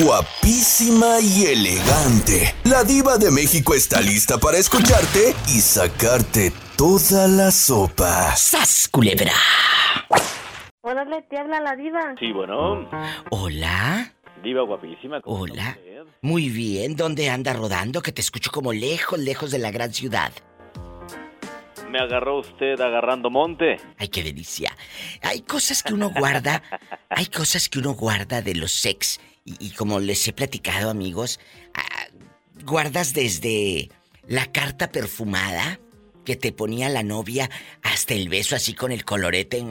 Guapísima y elegante. La diva de México está lista para escucharte y sacarte toda la sopa. ¡Sas, culebra! Órale, te habla la diva. Sí, bueno. Hola. Diva guapísima. ¿cómo está Hola. Muy bien, ¿dónde anda rodando? Que te escucho como lejos, lejos de la gran ciudad. Me agarró usted agarrando monte. Ay, qué delicia. Hay cosas que uno guarda, hay cosas que uno guarda de los sex. Y, como les he platicado, amigos, ah, guardas desde la carta perfumada que te ponía la novia hasta el beso así con el colorete,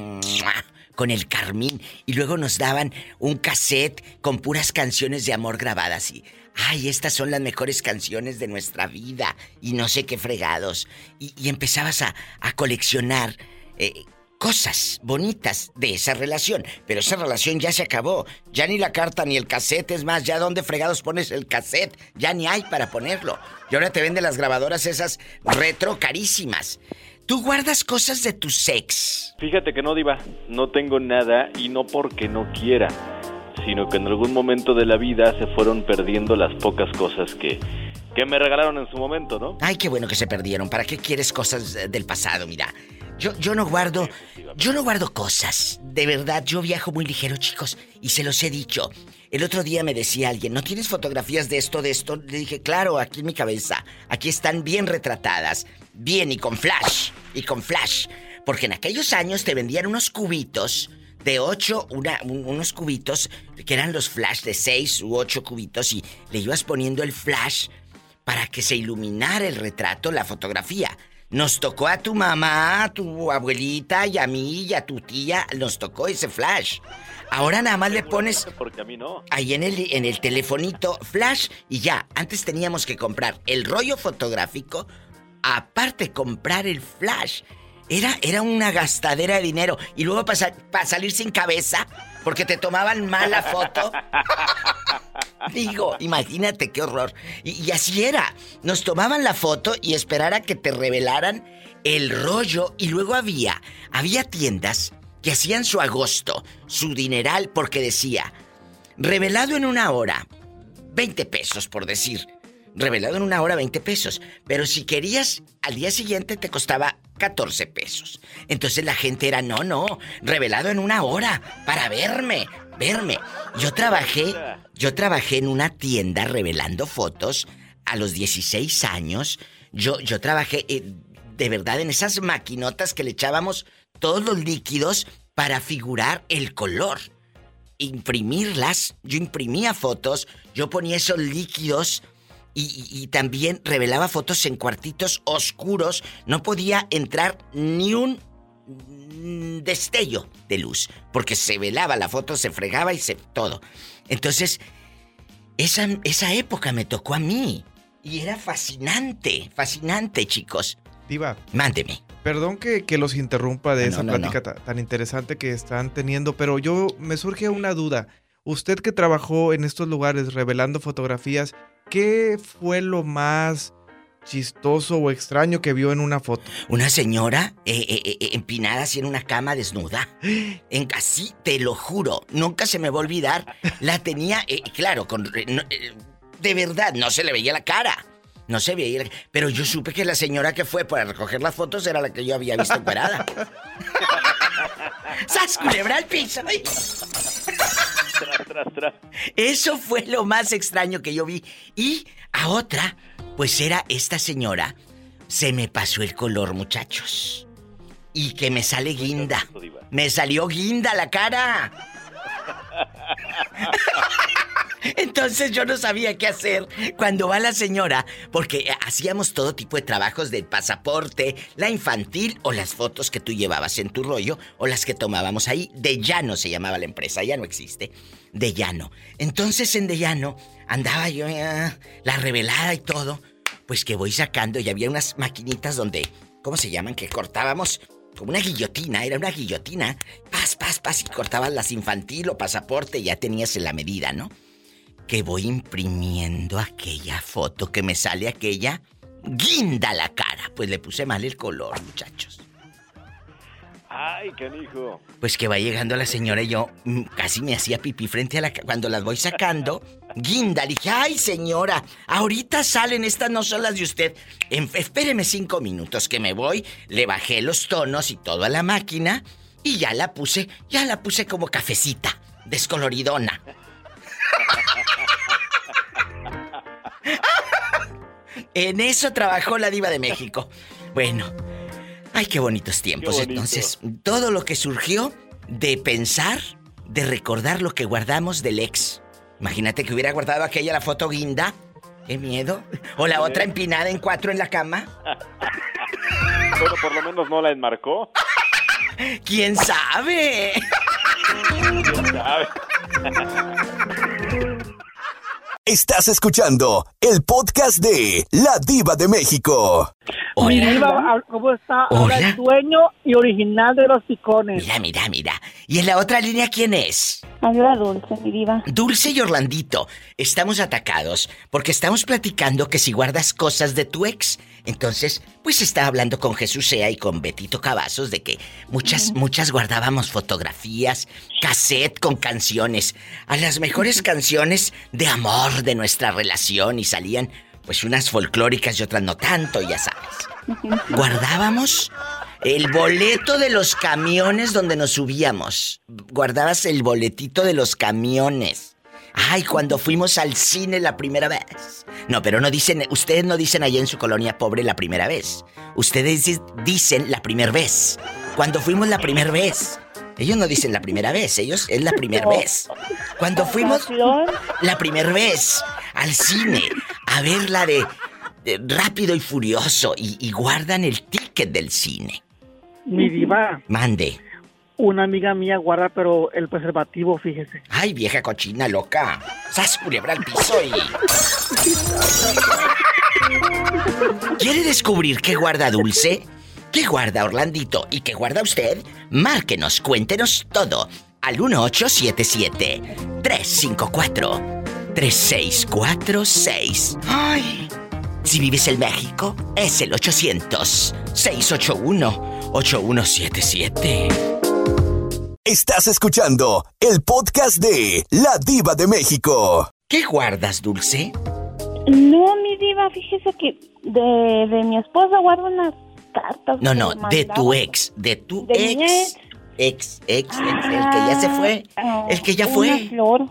con el carmín. Y luego nos daban un cassette con puras canciones de amor grabadas y... Ay, estas son las mejores canciones de nuestra vida. Y no sé qué fregados. Y, y empezabas a, a coleccionar eh, cosas bonitas de esa relación. Pero esa relación ya se acabó. Ya ni la carta ni el cassette. Es más, ya dónde fregados pones el cassette. Ya ni hay para ponerlo. Y ahora te venden las grabadoras esas retro carísimas. Tú guardas cosas de tu sex. Fíjate que no, Diva. No tengo nada y no porque no quiera, sino que en algún momento de la vida se fueron perdiendo las pocas cosas que, que me regalaron en su momento, ¿no? Ay, qué bueno que se perdieron. ¿Para qué quieres cosas del pasado? Mira, yo, yo no guardo, yo no guardo cosas. De verdad, yo viajo muy ligero, chicos, y se los he dicho. El otro día me decía alguien, ¿no tienes fotografías de esto, de esto? Le dije, claro, aquí en mi cabeza. Aquí están bien retratadas. Bien, y con flash. Y con flash. Porque en aquellos años te vendían unos cubitos de ocho, una, un- unos cubitos que eran los flash de seis u ocho cubitos y le ibas poniendo el flash para que se iluminara el retrato, la fotografía. Nos tocó a tu mamá, a tu abuelita y a mí y a tu tía, nos tocó ese flash. Ahora nada más le pones Porque a mí no. ahí en el, en el telefonito flash y ya. Antes teníamos que comprar el rollo fotográfico, aparte comprar el flash. Era, era una gastadera de dinero. Y luego para salir sin cabeza, porque te tomaban mala foto. Digo, imagínate qué horror. Y, así era. Nos tomaban la foto y esperar a que te revelaran el rollo. Y luego había, había tiendas que hacían su agosto, su dineral, porque decía, revelado en una hora, 20 pesos por decir. Revelado en una hora, 20 pesos. Pero si querías, al día siguiente te costaba 14 pesos. Entonces la gente era, no, no, revelado en una hora, para verme, verme. Yo trabajé, yo trabajé en una tienda revelando fotos a los 16 años. Yo, yo trabajé eh, de verdad en esas maquinotas que le echábamos todos los líquidos para figurar el color imprimirlas. Yo imprimía fotos, yo ponía esos líquidos y, y- y también revelaba fotos en cuartitos oscuros. No podía entrar ni un destello de luz, porque se velaba la foto, se fregaba y se todo. Entonces, esa, esa época me tocó a mí. Y era fascinante, fascinante, chicos. Diva, Mándeme. perdón que, que los interrumpa de Ah, esa no, plática ta- tan interesante que están teniendo, pero yo me surge una duda. Usted que trabajó en estos lugares revelando fotografías, ¿qué fue lo más chistoso o extraño que vio en una foto? Una señora eh, eh, eh, empinada así en una cama desnuda. En, así, te lo juro, nunca se me va a olvidar. La tenía, claro, con, no, de verdad, no se le veía la cara. No se veía, la- pero yo supe que la señora que fue para recoger las fotos era la que yo había visto operada. ¡Sas, culebra al piso! ¡Ay! Tras, tras, tras. Eso fue lo más extraño que yo vi. Y a otra, pues era esta señora. Se me pasó el color, muchachos. Y que me sale guinda. Me salió guinda la cara. Entonces yo no sabía qué hacer cuando va la señora, porque hacíamos todo tipo de trabajos del pasaporte, la infantil o las fotos que tú llevabas en tu rollo o las que tomábamos ahí. De llano se llamaba la empresa, ya no existe. De llano. Entonces en De llano andaba yo, eh, la revelada y todo, pues que voy sacando y había unas maquinitas donde, ¿cómo se llaman? Que cortábamos como una guillotina, era una guillotina. Paz, paz, paz, y cortabas las infantil o pasaporte, ya tenías en la medida, ¿no? Que voy imprimiendo aquella foto, que me sale aquella guinda la cara. Pues le puse mal el color, muchachos. Ay, canijo. Pues que va llegando la señora y yo mm, casi me hacía pipí frente a la... Cuando las voy sacando, Guinda, dije, ay señora, ahorita salen, estas no son las de usted. En, espéreme cinco minutos que me voy, le bajé los tonos y todo a la máquina y ya la puse, ya la puse como cafecita, descoloridona. en eso trabajó la diva de México. Bueno, ay, qué bonitos tiempos. Entonces, todo lo que surgió de pensar, de recordar lo que guardamos del ex. Imagínate que hubiera guardado aquella la foto guinda. Qué miedo. O la otra empinada en cuatro en la cama. Bueno, por lo menos no la enmarcó. ¿Quién sabe? ¿Quién sabe? Estás escuchando el podcast de La Diva de México. Mi Hola. diva, ¿cómo está? Ahora Hola. el dueño y original de los picones. Mira, mira, mira. ¿Y en la otra línea quién es? Habla dulce, mi diva. Dulce y Orlandito, estamos atacados porque estamos platicando que si guardas cosas de tu ex, entonces, pues está hablando con Jesús Sea y con Betito Cavazos de que muchas, muchas guardábamos fotografías, cassette con canciones, a las mejores canciones de amor de nuestra relación y salían pues unas folclóricas y otras no tanto, ya sabes. Guardábamos el boleto de los camiones donde nos subíamos. Guardabas el boletito de los camiones. Ay, cuando fuimos al cine la primera vez. No, pero no dicen, ustedes no dicen allá en su colonia pobre la primera vez. Ustedes di- dicen la primera vez. Cuando fuimos la primera vez. Ellos no dicen la primera vez, ellos es la primera vez. Cuando fuimos la primera vez al cine a ver la de, de Rápido y Furioso y, y guardan el ticket del cine. Mi diva, Mande. una amiga mía guarda, pero el preservativo, fíjese. Ay, vieja cochina loca. Sas culebra al piso y. ¿Quiere descubrir qué guarda Dulce? ¿Qué guarda Orlandito? ¿Y qué guarda usted? Márquenos, cuéntenos todo. Al 1877-354-3646. ¡Ay! Si vives en México, es el 800-681-8177. Estás escuchando el podcast de La Diva de México. ¿Qué guardas, Dulce? no, mi diva, fíjese que de, de mi esposa guardo unas cartas. No, no, de tu ex, de tu De mi ex. Ex, ex, el, el que ya se fue. Ah, El que ya Una fue. flor,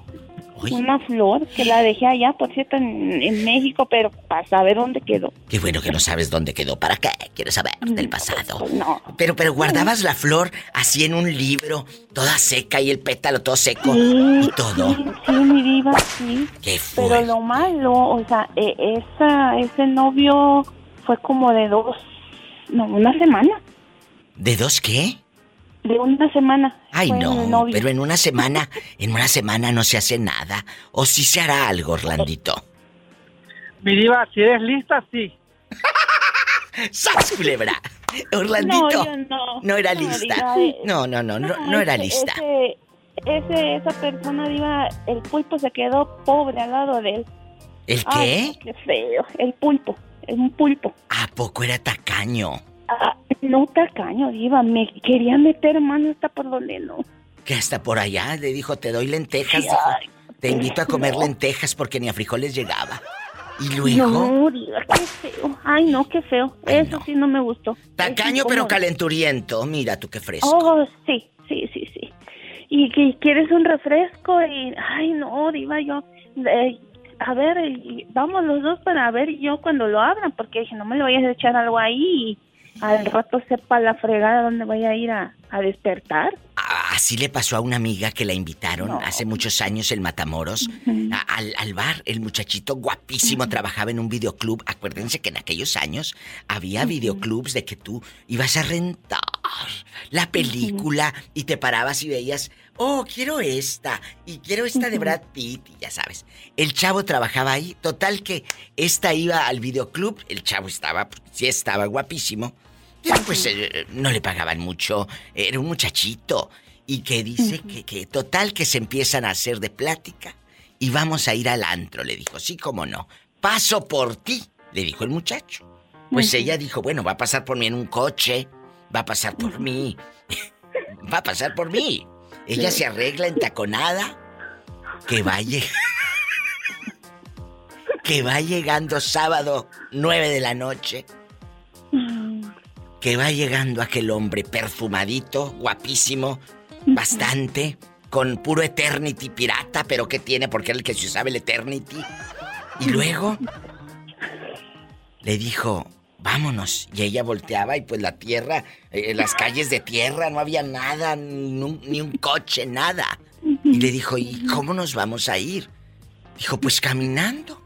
una flor que la dejé allá, por cierto, en, en México, pero para saber dónde quedó. qué bueno que no sabes dónde quedó. ¿Para qué? Quiero saber del pasado. Pues no. Pero, pero guardabas la flor así en un libro, toda seca y el pétalo todo seco Sí, y todo. Sí, sí, mi diva, sí. ¿Qué Pero fue? lo malo, o sea, e- esa, ese novio fue como de dos, no, una semana. ¿De dos qué? De una semana. Ay, fue no, pero en una semana, en una semana no se hace nada. O sí se hará algo, Orlandito. Mi diva, si eres lista, sí. ¡Sas, culebra! Orlandito. No, yo no. No era No, lista. diva, eh, No, no, no, no, no era ese- lista. Ese, ese- esa persona, diva, el pulpo se quedó pobre al lado de él. ¿El Ay, qué? qué feo. El pulpo, es un pulpo. ¿A poco era tacaño? Ah, no tacaño, diva, me quería meter mano hasta por donde no. Que hasta por allá le dijo, te doy lentejas, dijo. Te invito a comer no. lentejas porque ni a frijoles llegaba. Y luego, No, diva, qué feo. Ay, no, qué feo. Ay, Eso no. sí no me gustó. tacaño pero calenturiento. Mira tú qué fresco. Oh, sí, sí, sí, sí. Y que quieres un refresco y, ay, no, diva, yo, eh, a ver, vamos los dos para ver yo cuando lo abran, porque dije, no me le vayas a echar algo ahí y al rato sepa la fregada dónde voy a ir a, a despertar. Ah, Así le pasó a una amiga que la invitaron No. hace muchos años en Matamoros a- al, al bar. El muchachito guapísimo trabajaba en un videoclub. Acuérdense que en aquellos años había videoclubs de que tú ibas a rentar la película y te parabas y veías, oh, quiero esta y quiero esta de Brad Pitt y ya sabes. El chavo trabajaba ahí. Total que esta iba al videoclub. El chavo estaba, pues, sí estaba guapísimo. Pues eh, no le pagaban mucho, era un muchachito. Y que dice que, que total que se empiezan a hacer de plática y vamos a ir al antro, le dijo, sí, cómo no. Paso por ti, le dijo el muchacho. Pues ella dijo, bueno, va a pasar por mí en un coche, va a pasar por mí, va a pasar por mí. Ella se arregla entaconada, que vaya. que va llegando sábado 9 de la noche. Que va llegando aquel hombre perfumadito, guapísimo, bastante, con puro Eternity pirata, pero ¿qué tiene? Porque era el que se usaba el Eternity. Y luego le dijo, vámonos. Y ella volteaba y pues la tierra, eh, las calles de tierra, no había nada, ni un, ni un coche, nada. Y le dijo, ¿y cómo nos vamos a ir? Dijo, pues caminando.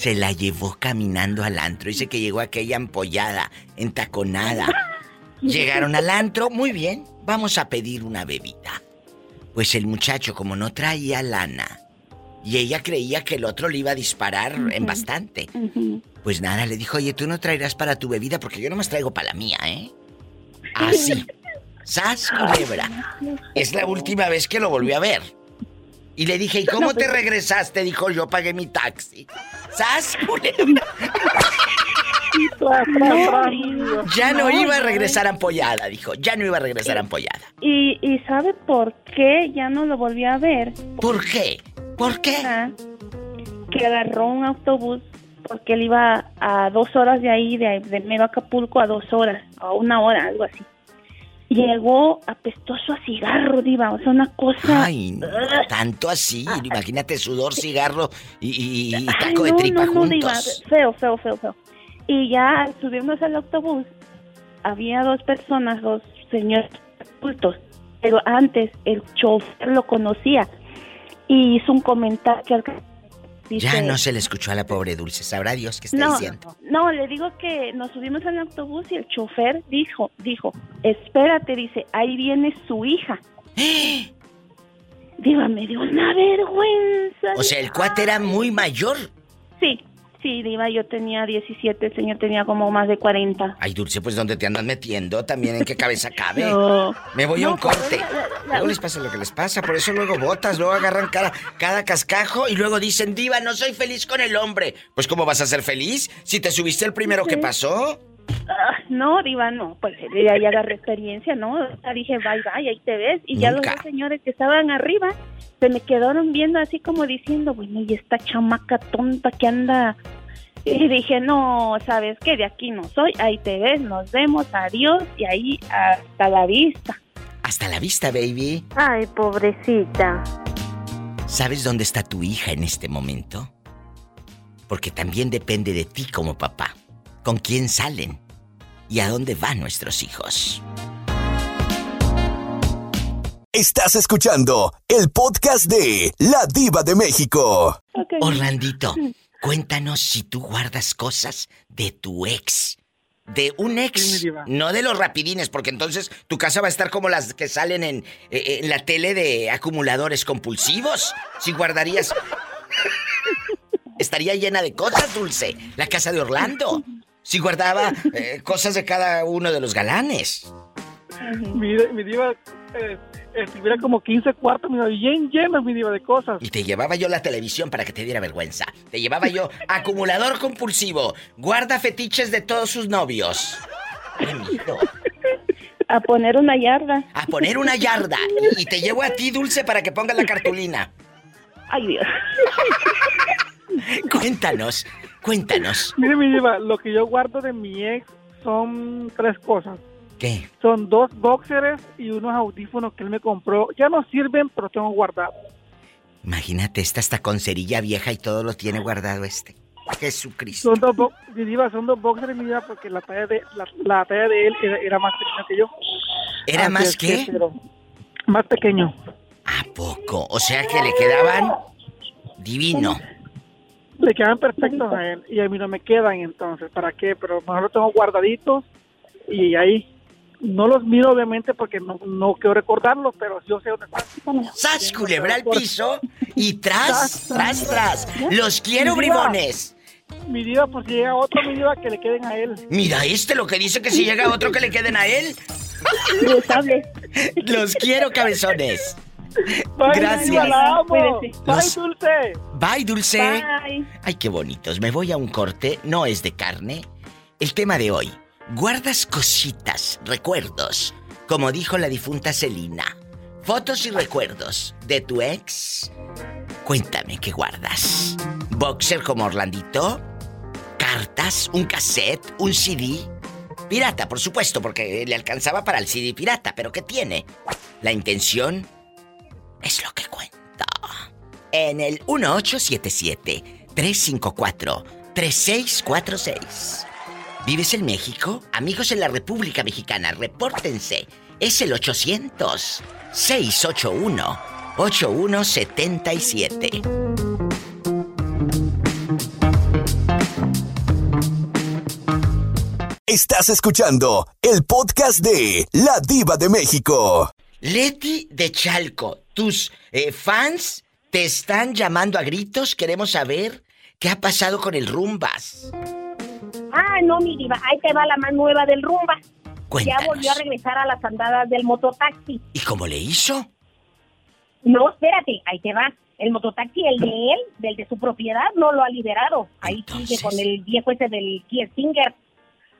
Se la llevó caminando al antro. Dice que llegó aquella ampollada, entaconada. Llegaron al antro, muy bien, vamos a pedir una bebida. Pues el muchacho, como no traía lana, y ella creía que el otro le iba a disparar en bastante. Pues nada, le dijo, oye, tú no traerás para tu bebida porque yo nomás traigo para la mía, ¿eh? Así. ¡Sas, culebra! Es la última vez que lo volví a ver. Y le dije, ¿y cómo te regresaste? Dijo, yo pagué mi taxi. ¡Sas, culebra! Ya no iba a regresar ampollada, dijo. Ya no iba a regresar ampollada. ¿Y, y sabe por qué ya no lo volví a ver? ¿Por qué? ¿Por qué? Ah, que agarró un autobús porque él iba a dos horas de ahí, de, de mero Acapulco, a dos horas, a una hora, algo así. Llegó apestoso a cigarro, diva, o sea, una cosa... Ay, no, tanto así. Imagínate sudor, cigarro y, y- y Ay, de tripa no, no, diva, juntos. feo, feo, feo, feo. Y ya al subirnos al autobús, había dos personas, dos señores adultos, pero antes el chofer lo conocía y hizo un comentario al dice, Ya no se le escuchó a la pobre Dulce. Sabrá Dios qué está no, diciendo. no, le digo que nos subimos al autobús y el chofer dijo, dijo, espérate, dice, ahí viene su hija. Diva, me dio una vergüenza. O sea, el cuate era muy mayor. Sí, sí, Diva, yo tenía 17, el señor tenía como más de 40. Ay, Dulce, pues ¿dónde te andas metiendo? También en qué cabeza cabe. No. Me voy a un pero corte. la- la- la- Luego les pasa lo que les pasa, por eso luego botas, luego agarran cada, cada cascajo y luego dicen, diva, no soy feliz con el hombre. Pues ¿cómo vas a ser feliz si te subiste el primero que pasó? Ah, no, Diva, no, pues ya, ya agarré experiencia, ¿no? O sea, dije, bye, bye, ahí te ves. Y ya los dos señores que estaban arriba se me quedaron viendo así como diciendo, bueno, y esta chamaca tonta que anda. Y dije, no, ¿sabes qué? De aquí no soy, ahí te ves, nos vemos, adiós, y ahí hasta la vista. Hasta la vista, baby. Ay, pobrecita. ¿Sabes dónde está tu hija en este momento? Porque también depende de ti como papá. ¿Con quién salen? ¿Y a dónde van nuestros hijos? Estás escuchando el podcast de La Diva de México. Ok. Orlandito, cuéntanos si tú guardas cosas de tu ex. De un ex, no de los rapidines, porque entonces tu casa va a estar como las que salen en, eh, en la tele de acumuladores compulsivos. Si guardarías... Estaría llena de cosas, Dulce. La casa de Orlando. Si guardaba eh, cosas de cada uno de los galanes. Mi, mi diva eh, estuviera como 15 cuartos, mi diva, bien llenos, mi diva, de cosas. Y te llevaba yo la televisión para que te diera vergüenza. Te llevaba yo acumulador compulsivo. Guarda fetiches de todos sus novios. ¡Qué miedo! A poner una yarda. A poner una yarda. Y te llevo a ti, Dulce, para que pongas la cartulina. Ay, Dios. Cuéntanos, cuéntanos. Mire, mi diva, lo que yo guardo de mi ex son tres cosas. ¿Qué? Son dos boxers y unos audífonos que él me compró. Ya no sirven, pero tengo guardados. Imagínate, esta está con cerilla vieja y todo lo tiene guardado este. Jesucristo. Son dos, mi diva, son dos boxers, mi diva, porque la talla de, la, la talla de él era, era más pequeña que yo. ¿Era Así más es que? pero más pequeño. ¿A poco? O sea que le quedaban divino. Le quedan perfectos a él y a mí no me quedan, entonces, ¿para qué? Pero mejor los tengo guardaditos y ahí no los miro obviamente porque no, no quiero recordarlos, pero yo sé dónde están. ¡Sas, culebra al piso! Y tras, tras, tras. Los quiero, Mi diva. bribones. Mi diva, por si llega otro, mi diva, que le queden a él. Mira este lo que dice que si llega otro que le queden a él. Los quiero, cabezones. Bye, Gracias. mi diva, la amo. Cuídese. Bye, Los- Dulce. Bye, Dulce. Bye. Ay, qué bonitos. Me voy a un corte. No es de carne. El tema de hoy. Guardas cositas, recuerdos. Como dijo la difunta Celina. Fotos y recuerdos de tu ex. Cuéntame, ¿qué guardas? ¿Boxer como Orlandito? ¿Cartas? ¿Un cassette? ¿Un CD? Pirata, por supuesto, porque le alcanzaba para el CD pirata, pero ¿qué tiene? La intención es lo que cuenta. En el 1877-354-3646. ¿Vives en México? Amigos en la República Mexicana, repórtense. Es el 800-681-8177. Estás escuchando el podcast de La Diva de México. Leti de Chalco, tus eh, fans te están llamando a gritos. Queremos saber qué ha pasado con el Rumbas. Ah, no, mi diva, ahí te va la más nueva del rumba. Cuéntanos. Ya volvió a regresar a las andadas del mototaxi. ¿Y cómo le hizo? No, espérate, ahí te va. El mototaxi, el de él, del de su propiedad, no lo ha liberado. Ahí Entonces. sigue con el viejo ese del Kia Stinger.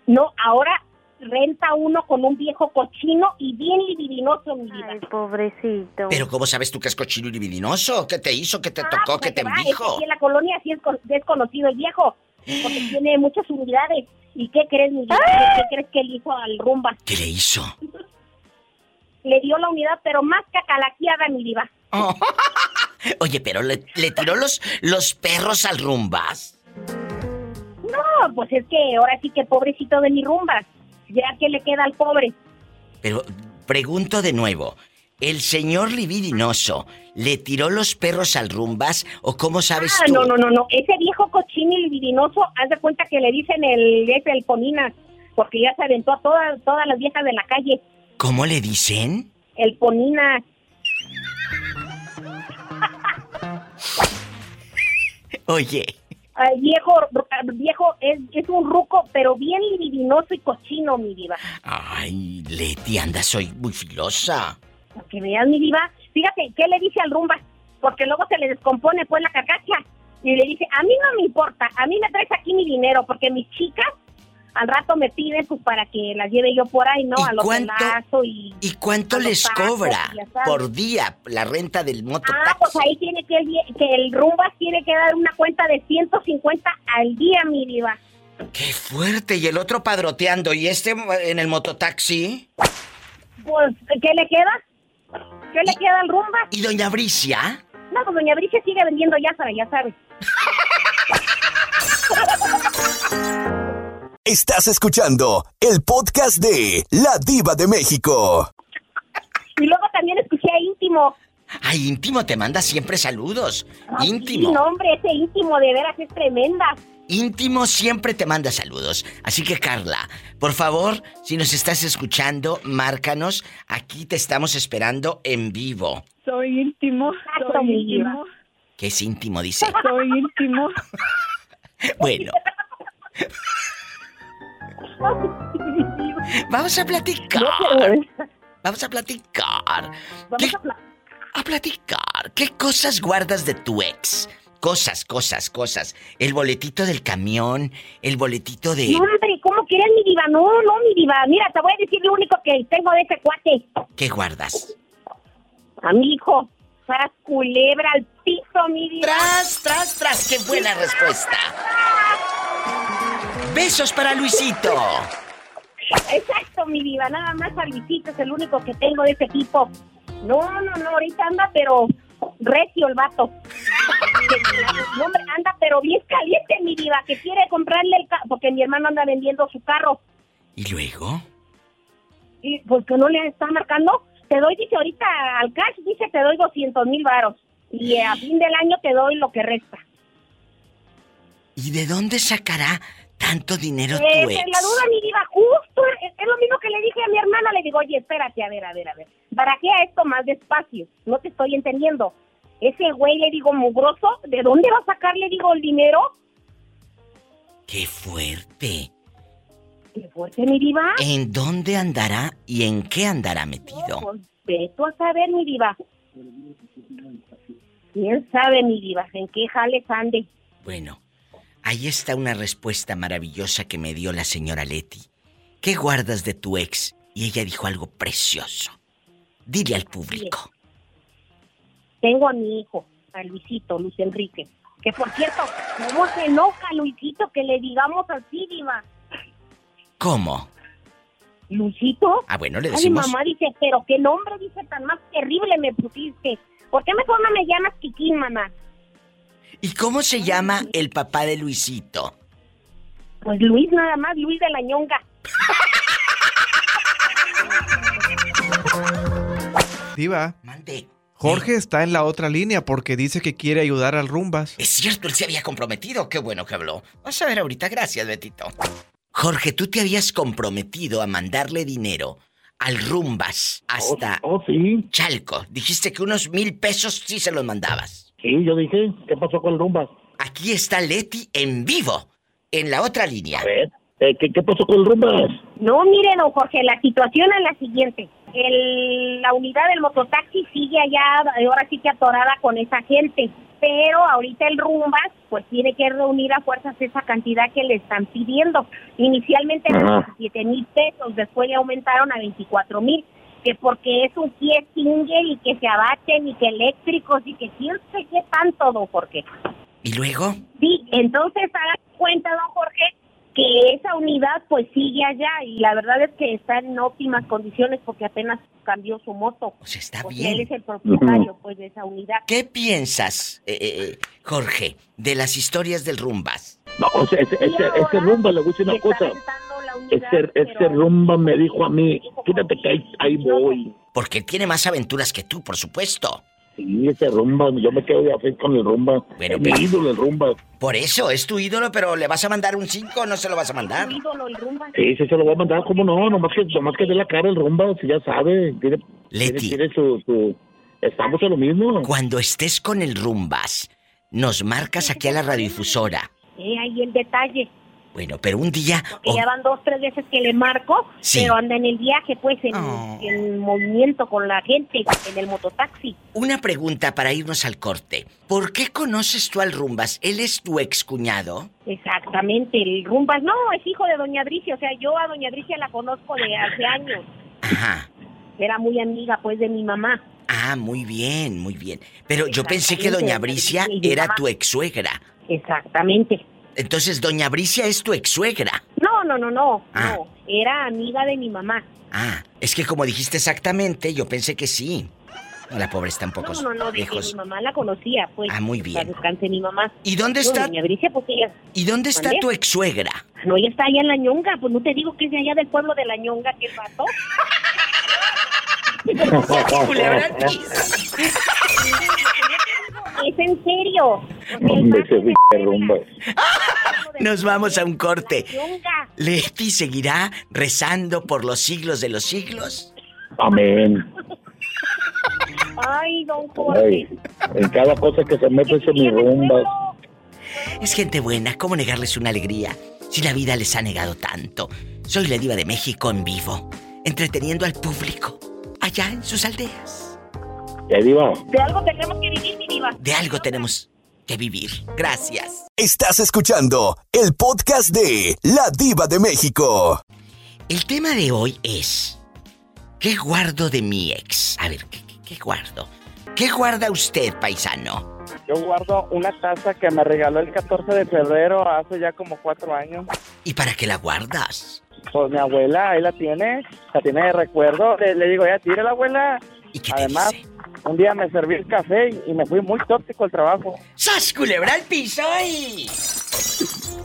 No, ahora renta uno con un viejo cochino y bien libidinoso, mi. Ay, pobrecito. Pero ¿cómo sabes tú que es cochino y libidinoso? ¿Qué te hizo? ¿Qué te Ah, tocó? pues ¿Qué te dijo? aquí en la colonia sí es con- desconocido el viejo, porque tiene muchas unidades. ¿Y qué crees, mi diva? ¿Qué, qué crees que él hizo al rumba? ¿Qué le hizo? Le dio la unidad, pero más cacalaqueada, mi diva. Oh. Oye, pero le, le tiró los, los perros al Rumbas. No, pues es que ahora sí que pobrecito de mi rumba. Ya que le queda al pobre. Pero pregunto de nuevo. ¿El señor libidinoso le tiró los perros al Rumbas o cómo sabes Ah, tú? no, no, no, no. Ese viejo cochino y libidinoso, haz de cuenta que le dicen el, es el Poninas, porque ya se aventó a todas, todas las viejas de la calle. ¿Cómo le dicen? El Poninas. Oye, El viejo, viejo es, es un ruco, pero bien libidinoso y cochino, mi diva. ay, Leti, anda, soy muy filosa. Para que veas, mi diva. Fíjate, ¿qué le dice al rumba? Porque luego se le descompone pues la carcacha. Y le dice, a mí no me importa, a mí me traes aquí mi dinero, porque mis chicas al rato me piden pues para que las lleve yo por ahí, ¿no? ¿Y A los cuánto- y... ¿Y cuánto les cobra sabes. por día la renta del mototaxi? Ah, pues ahí tiene que, el que el rumba tiene que dar una cuenta de 150 al día, mi diva. ¡Qué fuerte! Y el otro padroteando. ¿Y este en el mototaxi? Pues, ¿qué le queda? ¿Qué le queda al rumba? ¿Y doña Bricia? No, pues doña Bricia sigue vendiendo ya ya sabes. Estás escuchando el podcast de La Diva de México. Y luego también escuché a Íntimo. Ay, íntimo te manda siempre saludos. Ah, íntimo. Sí, no, hombre, ese Íntimo de veras es tremenda. Íntimo siempre te manda saludos. Así que Carla, por favor, si nos estás escuchando, márcanos. Aquí te estamos esperando en vivo. Soy íntimo, Exacto, soy íntimo, ¿Qué es íntimo? Dice. soy íntimo. Bueno, vamos a platicar. Vamos a platicar. ¿Qué- Vamos a a platicar. ¿Qué cosas guardas de tu ex? Cosas, cosas, cosas. El boletito del camión, el boletito de... No, hombre, ¿cómo quieres mi diva? No, no, mi diva. Mira, te voy a decir lo único que tengo de ese cuate. ¿Qué guardas? A mi hijo. Tras culebra al piso, mi diva. Tras, tras, tras. ¡Qué buena respuesta! Besos para Luisito. Exacto, mi diva. Nada más a Luisito es el único que tengo de ese tipo. No, no, no, ahorita anda, pero recio el vato. No, hombre, anda, pero bien caliente, mi diva, que quiere comprarle el carro, porque mi hermano anda vendiendo su carro. ¿Y luego? Y pues que no le está marcando. Te doy, dice ahorita al cash, dice te doy 200 mil varos. Y a fin del año te doy lo que resta. ¿Y de dónde sacará tanto dinero Esa tu es ex? la duda, mi diva, justo. Es, es lo mismo que le dije a mi hermana. Le digo, oye, espérate, a ver, a ver, a ver. Barajea esto más despacio. No te estoy entendiendo. Ese güey, le digo, mugroso, ¿de dónde va a sacar, le digo, el dinero? ¡Qué fuerte! Qué fuerte, mi diva. ¿En dónde andará y en qué andará metido? Pues, ve tú a saber, mi diva. ¿Quién sabe, mi diva, en qué jales ande? Bueno, ahí está una respuesta maravillosa que me dio la señora Leti. ¿Qué guardas de tu ex? Y ella dijo algo precioso. Dile al público. Tengo a mi hijo. a Luisito, Luis Enrique. Que por cierto, ¿cómo se enoja Luisito que le digamos así, Diva? ¿Cómo? Luisito. Ah, bueno, le Ay, mi decimos. mamá dice, pero qué nombre dice tan más terrible me pusiste. ¿Por qué mejor no me llamas Kikín, mamá? ¿Y cómo se llama el papá de Luisito? Pues Luis nada más, Luis de la ñonga. Diva, Mande. Jorge está en la otra línea porque dice que quiere ayudar al Rumbas. Es cierto, él se había comprometido. Qué bueno que habló. Vas a ver ahorita. Gracias, Betito. Jorge, tú te habías comprometido a mandarle dinero al Rumbas hasta Oh, sí, Chalco. Dijiste que unos mil pesos sí se los mandabas. sí, yo dije, ¿qué pasó con el Rumbas? Aquí está Leti en vivo, en la otra línea. A ver, eh, ¿qué, ¿qué pasó con el Rumbas? No, mire, don Jorge, la situación es la siguiente. El- la unidad del mototaxi sigue allá, eh, ahora sí que atorada con esa gente. Pero ahorita el Rumbas, pues tiene que reunir a fuerzas esa cantidad que le están pidiendo. Inicialmente eran Ajá. 17 mil pesos, después le aumentaron a 24 mil. Que porque es un pie single y que se abaten y que eléctricos y que quién sé qué tanto, don Jorge. ¿Y luego? Sí, entonces haga cuenta, don Jorge, que esa unidad pues sigue allá y la verdad es que está en óptimas condiciones porque apenas cambió su moto. O sea, está Porque él bien. es el propietario pues de esa unidad. ¿Qué piensas, eh, eh, Jorge, de las historias del Rumbas? No, o sea, ese, ese, ese Rumba, le voy a decir una cosa. unidad, Ese, ese Rumba me dijo a mí, quítate que ahí, ahí voy. Porque él tiene más aventuras que tú, por supuesto. Sí, ese Rumba, yo me quedo de hacer con el Rumba. Bueno, es mi pero- ídolo el Rumba. Por eso, es tu ídolo, pero ¿le vas a mandar un 5 o no se lo vas a mandar? Su ídolo, el Rumba. Sí, sí, se lo voy a mandar, ¿cómo no? Nomás que, nomás que dé la cara el Rumba, si ya sabe. Tiene, Leti. tiene, tiene su, su... Estamos en lo mismo. Cuando estés con el Rumbas, nos marcas aquí a la radiodifusora. Eh, ahí el detalle. Bueno, pero un día... Porque ya van dos, tres veces que le marco, Sí. pero anda en el viaje, pues, en, Oh. en movimiento con la gente, en el mototaxi. Una pregunta para irnos al corte. ¿Por qué conoces tú al Rumbas? ¿Él es tu excuñado? Exactamente, el Rumbas, no, es hijo de Doña Bricia, o sea, yo a Doña Bricia la conozco de hace años, Ajá. era muy amiga, pues, de mi mamá. Ah, muy bien, muy bien. Pero yo pensé que Doña Bricia era tu ex-suegra. Exactamente. Entonces, Doña Bricia es tu ex-suegra. No, no, no, no, Ah. no, era amiga de mi mamá. Ah, es que como dijiste exactamente, yo pensé que sí. La pobre está un poco No, no, no, lejos. mi mamá la conocía, pues. Ah, muy bien. descanse mi mamá. ¿Y dónde está? Doña Bricia, pues ella, ¿Y dónde está tu ex-suegra? no, ella está allá en La Ñonga, pues no te digo que es de allá del pueblo de La Ñonga, que vato. Es en serio. Hombre, Rumba. Nos vamos a un corte. ¿Leti seguirá rezando por los siglos de los siglos? Amén. Ay, don Jorge. Ay, en cada cosa que se mete ese mi Rumba. Es gente buena, ¿cómo negarles una alegría si la vida les ha negado tanto? Soy la diva de México en vivo, entreteniendo al público allá en sus aldeas. Ya diva. De algo tenemos que vivir, De algo tenemos que vivir. Gracias. Estás escuchando el podcast de La Diva de México. El tema de hoy es ¿Qué guardo de mi ex? A ver, ¿qué, qué- qué guardo? ¿Qué guarda usted, paisano? Yo guardo una taza que me regaló el 14 de febrero hace ya como cuatro años. ¿Y para qué la guardas? Pues mi abuela ahí la tiene, la tiene de recuerdo. Le, le digo, ya tire la abuela. ¿Y qué te Además, dice? Un día me serví el café y, me fui muy tóxico al trabajo. ¡Sas, culebra al piso y...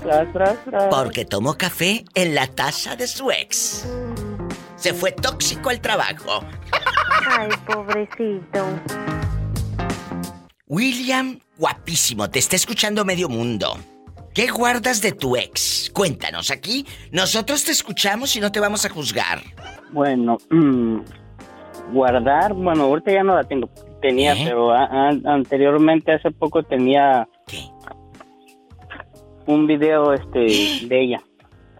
Tras, tras, tras. Porque tomó café en la taza de su ex. Se fue tóxico al trabajo. Ay, pobrecito. William, guapísimo, te está escuchando medio mundo. ¿Qué guardas de tu ex? Cuéntanos aquí. Nosotros te escuchamos y no te vamos a juzgar. Bueno, mm, guardar, bueno, ahorita ya no la tengo. Tenía, ¿Eh? pero a- a- anteriormente, hace poco tenía ¿Qué? un video este de ella.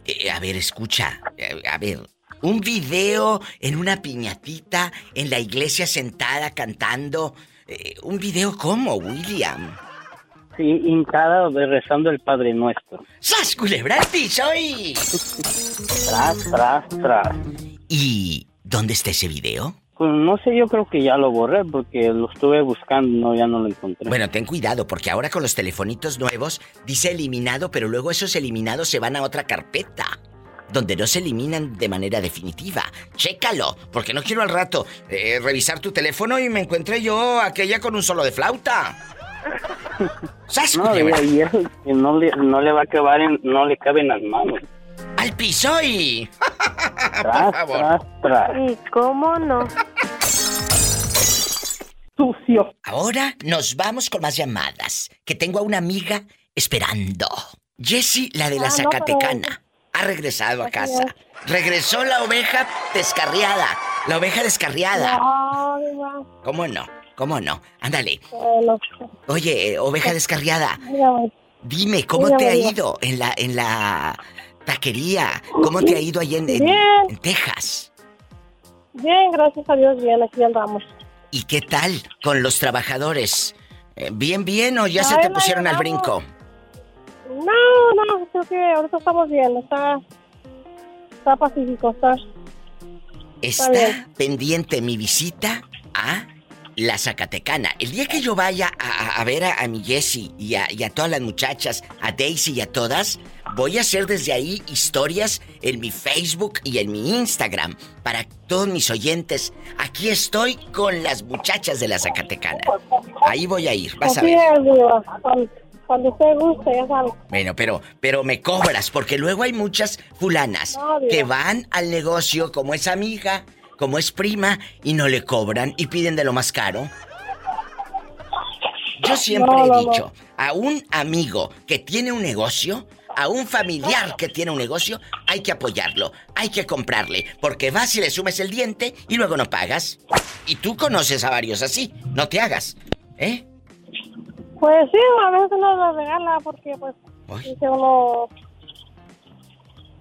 Eh, a ver, escucha. Eh, A ver, un video en una piñatita en la iglesia sentada cantando. Eh, ¿Un video cómo, William? Sí, hincada rezando el Padre Nuestro. ¡Sas, culebra al piso y... Tras, tras, tras. ¿Y dónde está ese video? Pues no sé, yo creo que ya lo borré porque lo estuve buscando, no, ya no lo encontré. Bueno, ten cuidado porque ahora con los telefonitos nuevos dice eliminado, pero luego esos eliminados se van a otra carpeta. Donde no se eliminan de manera definitiva. Chécalo, porque no quiero al rato eh, revisar tu teléfono y me encuentre yo aquella con un solo de flauta. ¡Sas, no, y, eso le, no le va a acabar, en, no le caben las manos. ¡Al piso y! Tras, favor. tras, tras. ¿Y cómo no? Sucio. Ahora nos vamos con más llamadas, que tengo a una amiga esperando. Jessie, la de la Ah, no, Zacatecana, ha regresado a casa. Regresó la oveja descarriada. La oveja descarriada. No, diva. ¿Cómo no? ¿Cómo no? Ándale. Oye, oveja descarriada, dime, ¿cómo te ha ido en la, en la taquería? ¿Cómo te ha ido ahí en, en- Bien. en Texas? Bien, gracias a Dios, bien, aquí andamos. ¿Y qué tal con los trabajadores? Eh, ¿Bien, bien o ya se te no, pusieron al brinco? No, no, creo que ahorita estamos bien, está, está pacífico, está. Está pendiente mi visita a la Zacatecana. El día que yo vaya a, a- a ver a, a mi Jessie y a todas las muchachas, a Daisy y a todas, voy a hacer desde ahí historias en mi Facebook y en mi Instagram para todos mis oyentes. Aquí estoy con las muchachas de la Zacatecana. Ahí voy a ir, vas a ver. Cuando, usted guste, ya sabe. Bueno, pero, pero me cobras, porque luego hay muchas fulanas que van al negocio como es amiga, como es prima, y no le cobran y piden de lo más caro. Yo siempre No, he no. dicho, a un amigo que tiene un negocio, a un familiar que tiene un negocio, hay que apoyarlo, hay que comprarle, porque vas y le sumes el diente y luego no pagas. Y tú conoces a varios así, no te hagas, ¿eh? Pues sí, a veces uno lo regala porque, pues, dice uno.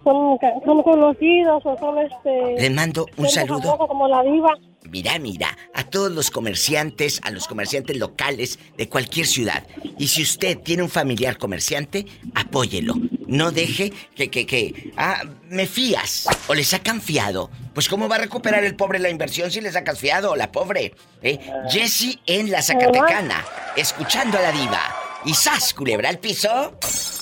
Son, son conocidos o son este. Les mando un saludo. famosa Como la diva. Mira, mira, a todos los comerciantes, a los comerciantes locales de cualquier ciudad. Y si usted tiene un familiar comerciante, apóyelo. No deje que, que, que, ah, me fías o le sacan fiado. Pues cómo va a recuperar el pobre la inversión si le sacas fiado o la pobre. ¿Eh? Jesse en la Zacatecana, escuchando a la diva. Y sas, culebra al piso.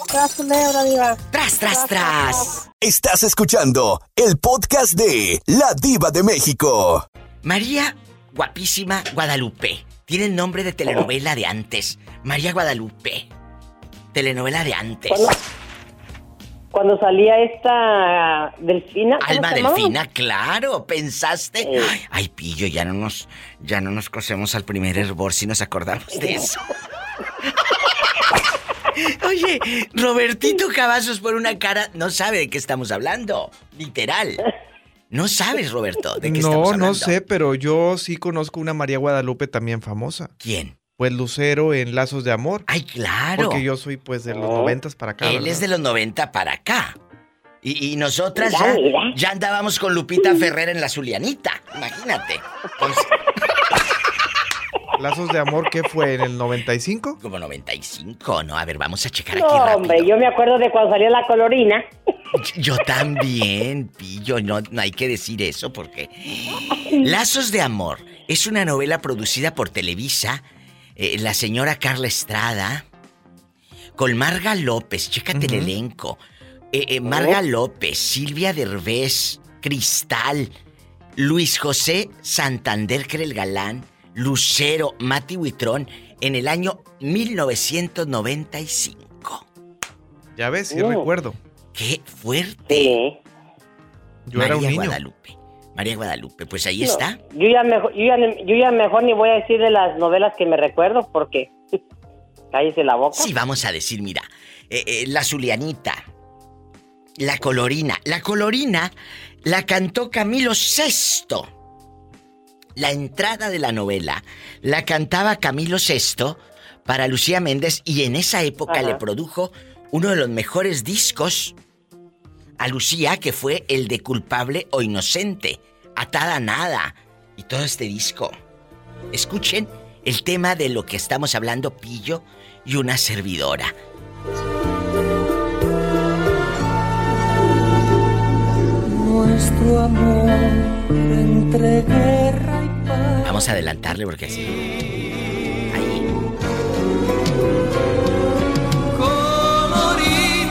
Tras culebra, diva. Tras, tras, tras. Estás escuchando el podcast de La Diva de México. María Guapísima Guadalupe. Tiene el nombre de telenovela de antes. María Guadalupe. Telenovela de antes. Cuando, cuando salía esta Delfina. ¿cómo Alma? Delfina, claro, pensaste. Ay, ay, pillo, ya no nos, ya no nos cosemos al primer hervor si nos acordamos de eso. Oye, Robertito Cavazos por una cara no sabe de qué estamos hablando. Literal. No sabes, Roberto, de qué estamos No, hablando. no sé, pero yo sí conozco una María Guadalupe también famosa. ¿Quién? Pues Lucero en Lazos de Amor. Ay, claro. Porque yo soy pues de los noventas para acá. Él ¿verdad? es de los 90 para acá. Y, y nosotras ya, ya andábamos con Lupita Ferrer en la Zulianita. Imagínate. Entonces, Lazos de Amor, ¿qué fue? ¿En el 95? como 95, ¿no? A ver, vamos a checar aquí No, rápido. hombre, yo me acuerdo de cuando salió la colorina. Yo también, pillo, no, no hay que decir eso porque... Lazos de Amor es una novela producida por Televisa, eh, la señora Carla Estrada, con Marga López, chécate el elenco. Eh, eh, Marga López, Silvia Derbez, Cristal, Luis José Santander, que era el galán, Lucero, Mati Huitrón, en el año 1995. Ya ves, sí Oh. recuerdo. ¡Qué fuerte! Yo María era un niño. Guadalupe. María Guadalupe, pues ahí No, está. Yo ya, mejor, yo, ya, yo ya mejor ni voy a decir de las novelas que me recuerdo porque cállese la boca. Sí, vamos a decir, mira, eh, eh, la Zulianita, la Colorina. La Colorina la cantó Camilo VI. La entrada de la novela la cantaba Camilo VI para Lucía Méndez y en esa época Ajá. le produjo uno de los mejores discos a Lucía que fue el de Culpable o Inocente, Atada a Nada y todo este disco. Escuchen el tema de lo que estamos hablando Pillo y una servidora. Nuestro amor entre Vamos a adelantarle porque así. Ahí.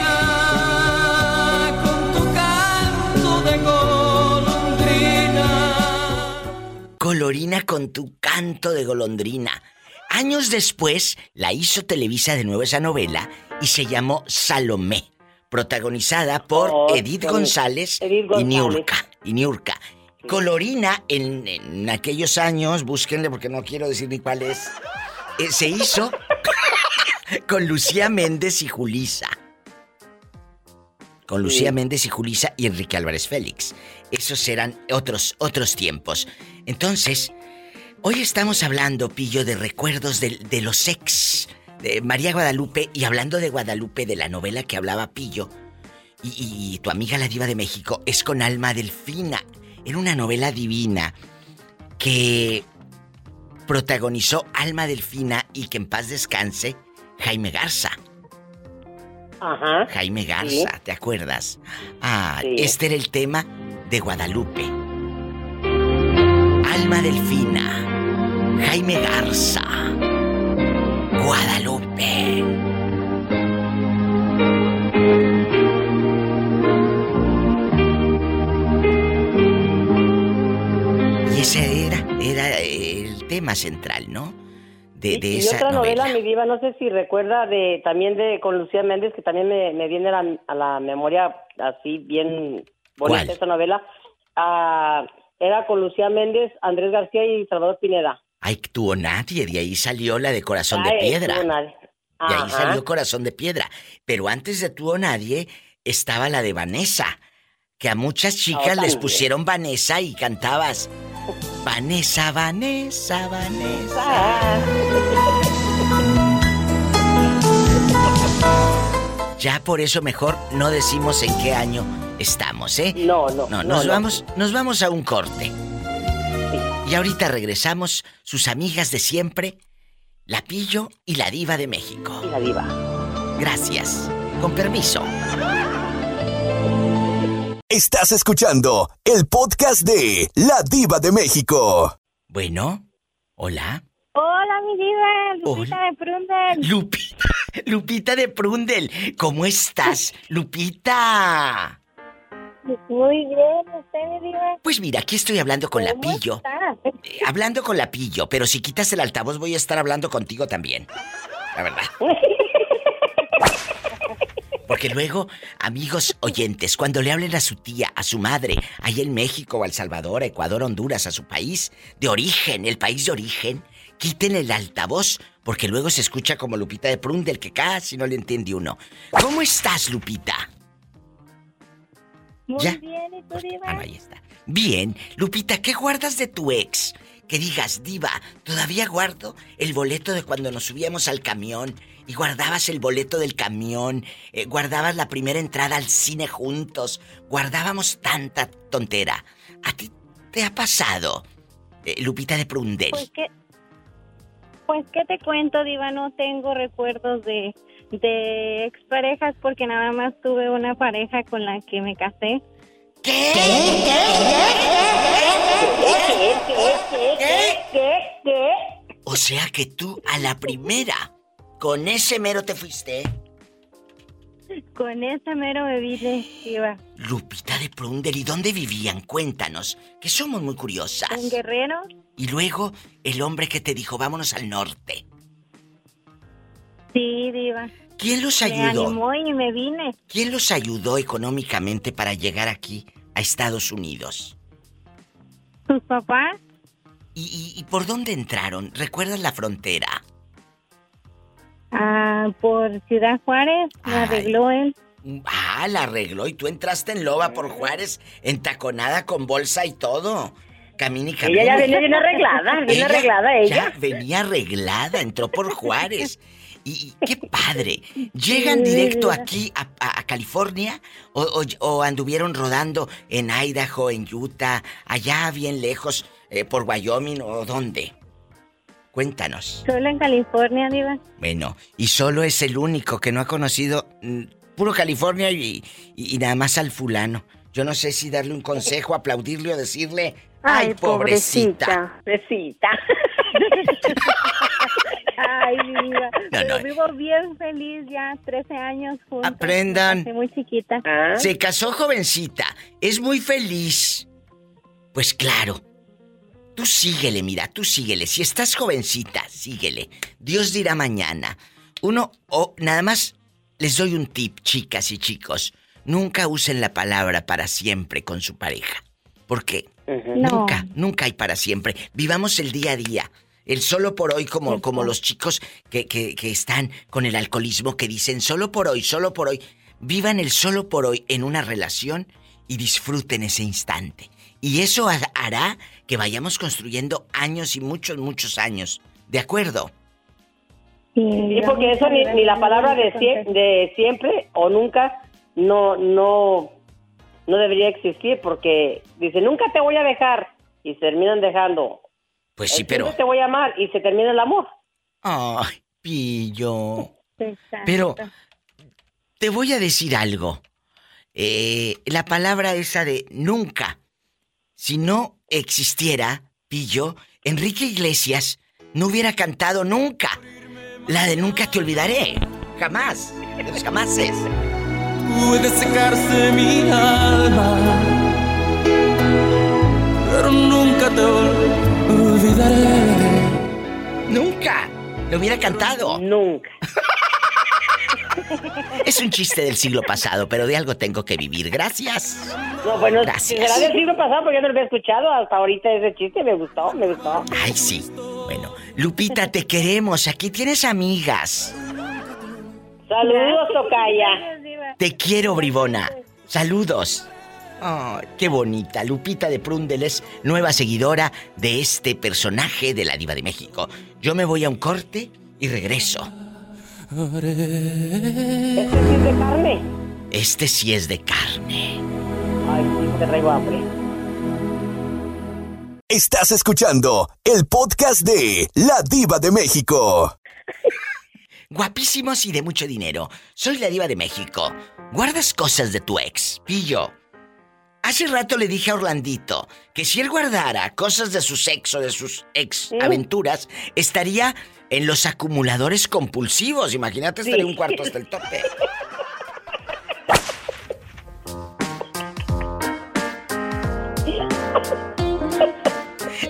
Colorina, con tu canto de golondrina. Colorina con tu canto de golondrina. Años después la hizo Televisa de nuevo esa novela y se llamó Salomé, protagonizada por Oh, Edith. González, Edith y. Niurka. Y Niurka. Colorina en, en aquellos años, búsquenle porque no quiero decir ni cuál es, eh, se hizo con Lucía Méndez y Julisa. Con Lucía Sí. Méndez y Julisa y Enrique Álvarez Félix. Esos eran otros, otros tiempos. Entonces, hoy estamos hablando, Pillo, de recuerdos de, de los ex de María Guadalupe y hablando de Guadalupe, de la novela que hablaba Pillo. Y, y- y tu amiga la diva de México es con Alma Delfina. Era una novela divina que protagonizó Alma Delfina y que en paz descanse Jaime Garza. Ajá. Jaime Garza, Sí. ¿te acuerdas? Ah, Sí. este era el tema de Guadalupe. Alma Delfina, Jaime Garza, Guadalupe. Era, el tema central, ¿no? De, de y esa otra novela, novela. mi diva, no sé si recuerda de también de con Lucía Méndez, que también me, me viene a la, a la memoria así bien bonita ¿Cuál? esa novela. Ah, era con Lucía Méndez, Andrés García y Salvador Pineda. Ay, tuvo nadie, de ahí salió la de Corazón de Piedra. nadie. De ahí salió Corazón de Piedra. Pero antes de Tú o Nadie estaba la de Vanessa. Que a muchas chicas les pusieron Vanessa y cantabas. Vanessa, Vanessa, Vanessa. Ya por eso mejor no decimos en qué año estamos, ¿eh? No, no. No, no, nos no. vamos, nos vamos a un corte. Y ahorita regresamos, sus amigas de siempre, la Pillo y la Diva de México. Y la diva. Gracias. Con permiso. Estás escuchando el podcast de La Diva de México. Bueno, hola. Hola, mi diva, Lupita Hola. de Prundel. Lupita, Lupita de Prundel. ¿Cómo estás, Lupita? Muy bien, ¿usted, mi diva? Pues mira, aquí estoy hablando con la ¿Cómo Pillo. está? Eh, hablando con la Pillo, pero si quitas el altavoz voy a estar hablando contigo también. La verdad. Porque luego, amigos oyentes, cuando le hablen a su tía, a su madre, ahí en México o El Salvador, Ecuador, Honduras, a su país de origen, el país de origen, quiten el altavoz, porque luego se escucha como Lupita de Prundel, que casi no le entiende uno. ¿Cómo estás, Lupita? Muy ¿Ya? bien, ¿y tú, diva? Ah, no, ahí está. Bien, Lupita, ¿qué guardas de tu ex? Que digas, diva, todavía guardo el boleto de cuando nos subíamos al camión y guardabas el boleto del camión, eh, guardabas la primera entrada al cine juntos, guardábamos tanta tontera. ¿A ti te ha pasado, eh, Lupita de Prundel? Pues qué, pues qué te cuento, diva, no tengo recuerdos de, de exparejas porque nada más tuve una pareja con la que me casé. ¿Qué? ¿Qué? ¿Qué? ¿Qué? O sea que tú a la primera, con ese mero te fuiste. Con ese mero me vine, diva. Lupita de Prundel, ¿y dónde vivían? Cuéntanos, que somos muy curiosas. En Guerrero, Y luego, el hombre que te dijo, vámonos al norte. sí, diva. ¿Quién los Me ayudó? animó y me vine. ¿Quién los ayudó económicamente para llegar aquí, a Estados Unidos? ¿Tus papás? ¿Y, y- y por dónde entraron? ¿Recuerdas la frontera? Ah, por Ciudad Juárez, Ay. arregló él. Ah, la arregló y tú entraste en loba por Juárez, entaconada con bolsa y todo. Camina y camina. Ella ya viene bien arreglada, bien arreglada ella. Ya venía arreglada, entró por Juárez. Y, y qué padre. ¿Llegan directo aquí a, a- a California o, o- o anduvieron rodando en Idaho, en Utah, allá bien lejos, eh, por Wyoming o dónde? Cuéntanos. Solo en California, diva. Bueno, y solo es el único que no ha conocido mm, puro California y, y- y nada más al fulano. Yo no sé si darle un consejo, aplaudirle o decirle, ay, Ay, pobrecita. pobrecita. Ay, viva. No, Pero no. vivo bien feliz ya, 13 años juntos. Aprendan. Muy chiquita. Se casó jovencita, es muy feliz. Pues claro. Tú síguele, mira, tú síguele. Si estás jovencita, síguele. Dios dirá mañana. Uno, o nada más les doy un tip, chicas y chicos. Nunca usen la palabra para siempre con su pareja. Porque No. nunca, nunca hay para siempre. Vivamos el día a día. El solo por hoy, como, como los chicos que, que, que están con el alcoholismo, que dicen solo por hoy, solo por hoy. Vivan el solo por hoy en una relación y disfruten ese instante. Y eso ha- hará que vayamos construyendo años y muchos, muchos años. ¿De acuerdo? Sí, porque eso ni, ni la palabra de, sie- de siempre o nunca no no no debería existir porque dice nunca te voy a dejar y se terminan dejando. Pues sí, El pero... te voy a amar y se termina el amor. Ay, pillo. Pero te voy a decir algo. Eh, la palabra esa de nunca. Si no existiera, pillo, Enrique Iglesias no hubiera cantado nunca. La de nunca te olvidaré. Jamás. De los jamases. Puede secarse mi alma, pero nunca te olvidaré. Nunca. Lo hubiera cantado. Nunca. Es un chiste del siglo pasado, pero de algo tengo que vivir. Gracias. No, bueno, Gracias. será del siglo pasado porque yo no lo había escuchado hasta ahorita ese chiste, me gustó, me gustó. Ay, sí. Bueno, Lupita, te queremos. Aquí tienes amigas. Saludos, Tocaya. Te quiero, bribona. Saludos. Ay, qué bonita. Lupita de Prundel es nueva seguidora de este personaje de la Diva de México. Yo me voy a un corte y regreso. ¿Este sí es de carne? Este sí es de carne. Ay, sí, te traigo hambre. Estás escuchando el podcast de La Diva de México. Guapísimos y de mucho dinero. Soy la Diva de México. ¿Guardas cosas de tu ex, Pillo? Hace rato le dije a Orlandito que si él guardara cosas de su sexo, de sus ex aventuras, estaría en los acumuladores compulsivos. Imagínate, estaría Sí. un cuarto hasta el tope.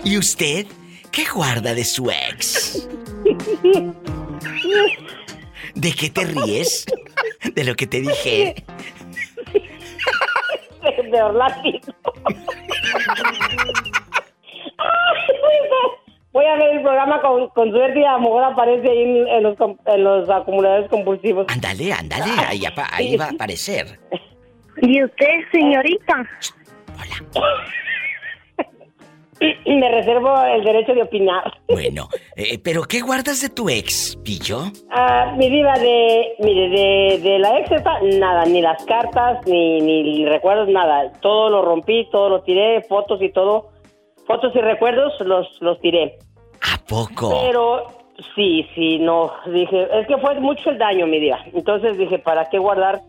¿Y usted? ¿Qué guarda de su ex? ¿De qué te ríes? ¿De lo que te dije? De, de Orlando. Voy a ver el programa con, con suerte y a lo mejor aparece ahí en, en los, com- en los acumuladores compulsivos. Ándale, ándale, ahí, apa- ahí va a aparecer. ¿Y usted, señorita? Me reservo el derecho de opinar. Bueno, eh, pero ¿qué guardas de tu ex, Pillo? Ah, mi diva de, mire, de, de la ex esta, nada, ni las cartas, ni, ni recuerdos, nada. Todo lo rompí, todo lo tiré, fotos y todo. Fotos y recuerdos los, los tiré. ¿A poco? Pero sí, sí, no, dije, es que fue mucho el daño, mi diva. Entonces dije, ¿para qué guardar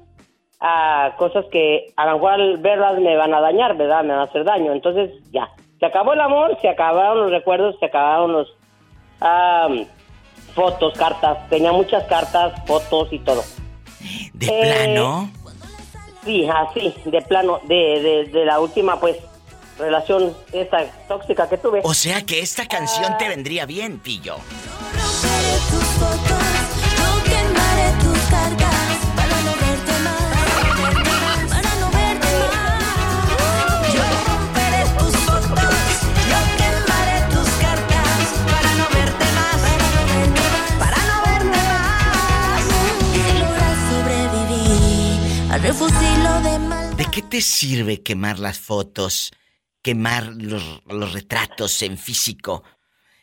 ah, cosas que a lo mejor al verlas me van a dañar, ¿verdad? Me van a hacer daño. Entonces ya, se acabó el amor, se acabaron los recuerdos, se acabaron los fotos, cartas. Tenía muchas cartas, fotos y todo. ¿De Eh, plano? Sí, así, de plano, de, de, de la última, pues, relación esta tóxica que tuve. O sea que esta canción te vendría bien, Pillo. Yo quemaré tus cartas para no verte más, para no verte más. Yo romperé tus fotos, yo quemaré tus cartas para no verte más, para no verte más. Si logras sobrevivir al refugio de mal. ¿De qué te sirve quemar las fotos, quemar los, los retratos en físico?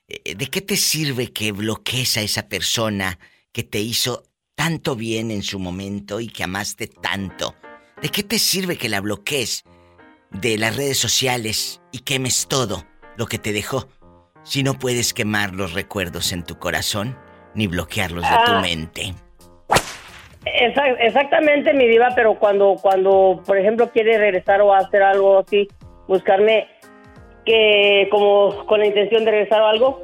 Eh, ¿De qué te sirve que bloquees a esa persona que te hizo tanto bien en su momento y que amaste tanto? ¿De qué te sirve que la bloquees de las redes sociales y quemes todo lo que te dejó si no puedes quemar los recuerdos en tu corazón ni bloquearlos de tu Ah. mente? Exactamente, mi diva, pero cuando, cuando, por ejemplo, quiere regresar o hacer algo así, buscarme que como con la intención de regresar o algo,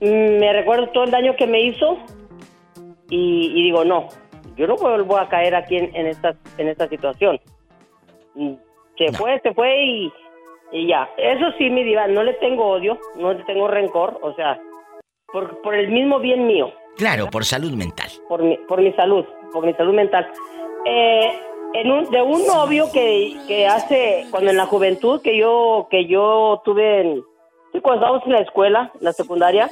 mm, me recuerdo todo el daño que me hizo y, y digo, no, yo no vuelvo a caer aquí en, en esta, en esta situación. Mm, Se fue, se fue y, y ya. Eso sí, mi diva, no le tengo odio, no le tengo rencor, o sea, por, por el mismo bien mío Claro, por salud mental. por mi, por mi salud, por mi salud mental. Eh, en un, de un novio que, que hace, cuando en la juventud que yo, que yo tuve en, sí, cuando estábamos en la escuela, en la secundaria,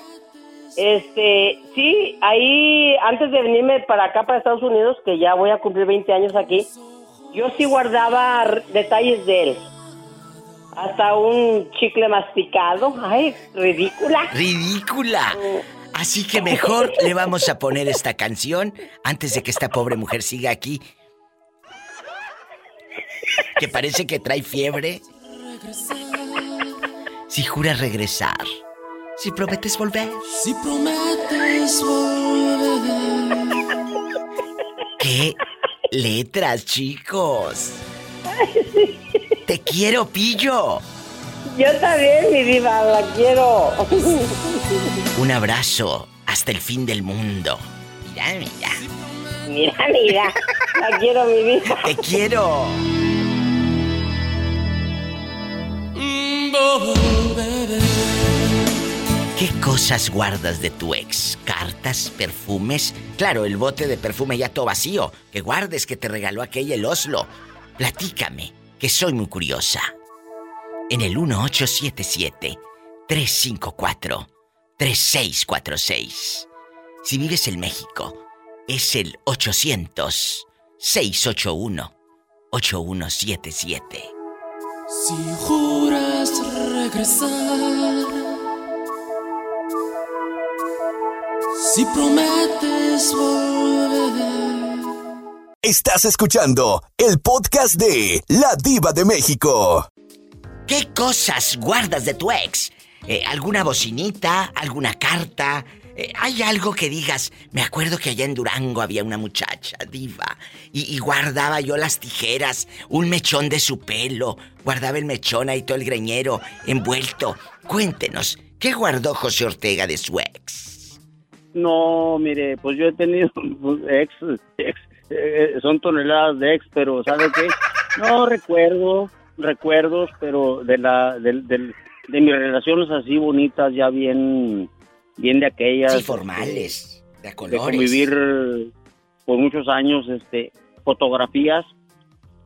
este, sí, ahí, antes de venirme para acá, para Estados Unidos, que ya voy a cumplir 20 años aquí, yo sí guardaba detalles de él. Hasta un chicle masticado. Ay, ridícula. ¡Ridícula! Así que mejor le vamos a poner esta canción antes de que esta pobre mujer siga aquí. Que parece que trae fiebre. Si juras regresar. Si prometes volver. Si prometes volver. ¿Qué letras, chicos? Te quiero, pillo. Yo también, mi diva, la quiero. Un abrazo hasta el fin del mundo. Mira, mira. Mira, mira. La quiero, mi diva. Te quiero. ¿Qué cosas guardas de tu ex? ¿Cartas? ¿Perfumes? Claro, el bote de perfume ya todo vacío. Que guardes que te regaló aquella el Oslo. Platícame, que soy muy curiosa. En el 1877-354-3646. Si vives en México, es el 800-681-8177. Si juras regresar. Si prometes volver. Estás escuchando el podcast de La Diva de México. ¿Qué cosas guardas de tu ex? Eh, ¿Alguna bocinita? ¿Alguna carta? Eh, ¿Hay algo que digas? Me acuerdo que allá en Durango había una muchacha diva y, guardaba yo las tijeras, un mechón de su pelo, guardaba el mechón ahí todo el greñero envuelto. Cuéntenos, ¿qué guardó José Ortega de su ex? No, mire, pues yo he tenido pues, ex, ex, eh, son toneladas de ex, pero ¿sabe qué? No recuerdo, recuerdos, pero de la, de mis relaciones así bonitas, ya bien, bien de aquellas. Sí, formales, de a de colores. convivir por muchos años, este, fotografías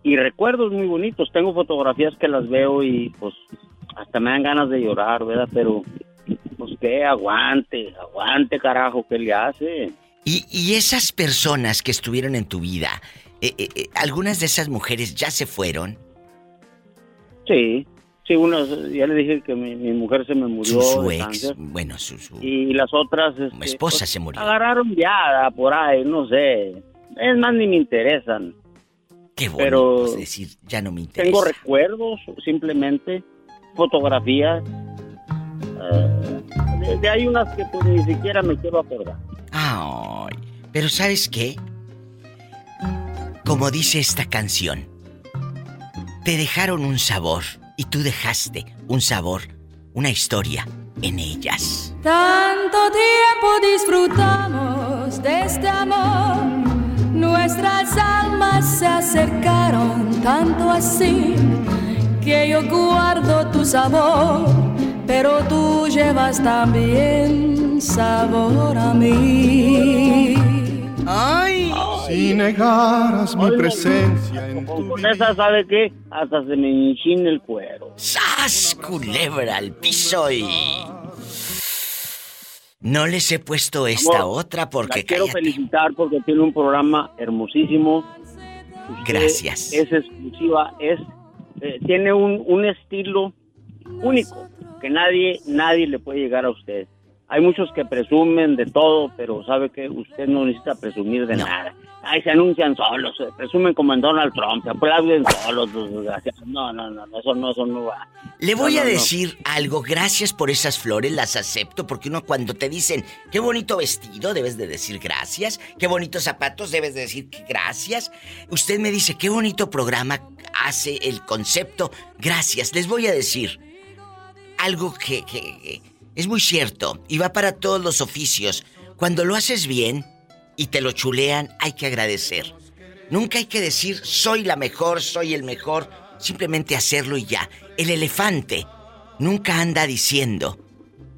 y recuerdos muy bonitos. Tengo fotografías que las veo y pues hasta me dan ganas de llorar, ¿verdad? Pero pues que aguante, aguante carajo, ¿qué le hace? Y, y esas personas que estuvieron en tu vida, eh, eh, eh, algunas de esas mujeres ya se fueron. Sí, sí, unas, ya le dije que mi, mi mujer se me murió Su, ex, cáncer. bueno, su, su y las otras este, esposa pues, se murió. agarraron viada por ahí, no sé. Es más ni me interesan. Qué bonito Pero es decir, ya no me interesa. tengo recuerdos, simplemente fotografías. eh, de, de hay unas que pues ni siquiera me quiero acordar. Ay, pero ¿sabes qué? Como dice esta canción, te dejaron un sabor y tú dejaste un sabor, una historia en ellas. Tanto tiempo disfrutamos de este amor, nuestras almas se acercaron tanto así que yo guardo tu sabor, pero tú llevas también sabor a mí. ¡Ay! Si negaras mi presencia en tu Con esa, ¿sabe qué? Hasta se me enchina el cuero. ¡Sas! Culebra al piso y. No les he puesto esta Amor, otra porque La quiero cállate. felicitar porque tiene un programa hermosísimo. Gracias. Es exclusiva, es eh, tiene un, un estilo único que nadie nadie le puede llegar a usted. hay muchos que presumen de todo, pero sabe que usted no necesita presumir de nada. Ay, se anuncian solos, se presumen como en Donald Trump, se aplauden solos. No, no, no, no, eso no, eso no va. Le voy No, a no, no. decir algo, gracias por esas flores, las acepto, porque uno cuando te dicen, qué bonito vestido, debes de decir gracias, qué bonitos zapatos, debes de decir que gracias. Usted me dice, qué bonito programa hace el concepto, gracias. Les voy a decir algo que, que- que es muy cierto y va para todos los oficios. Cuando lo haces bien y te lo chulean, hay que agradecer. Nunca hay que decir soy la mejor, soy el mejor, simplemente hacerlo y ya. El elefante nunca anda diciendo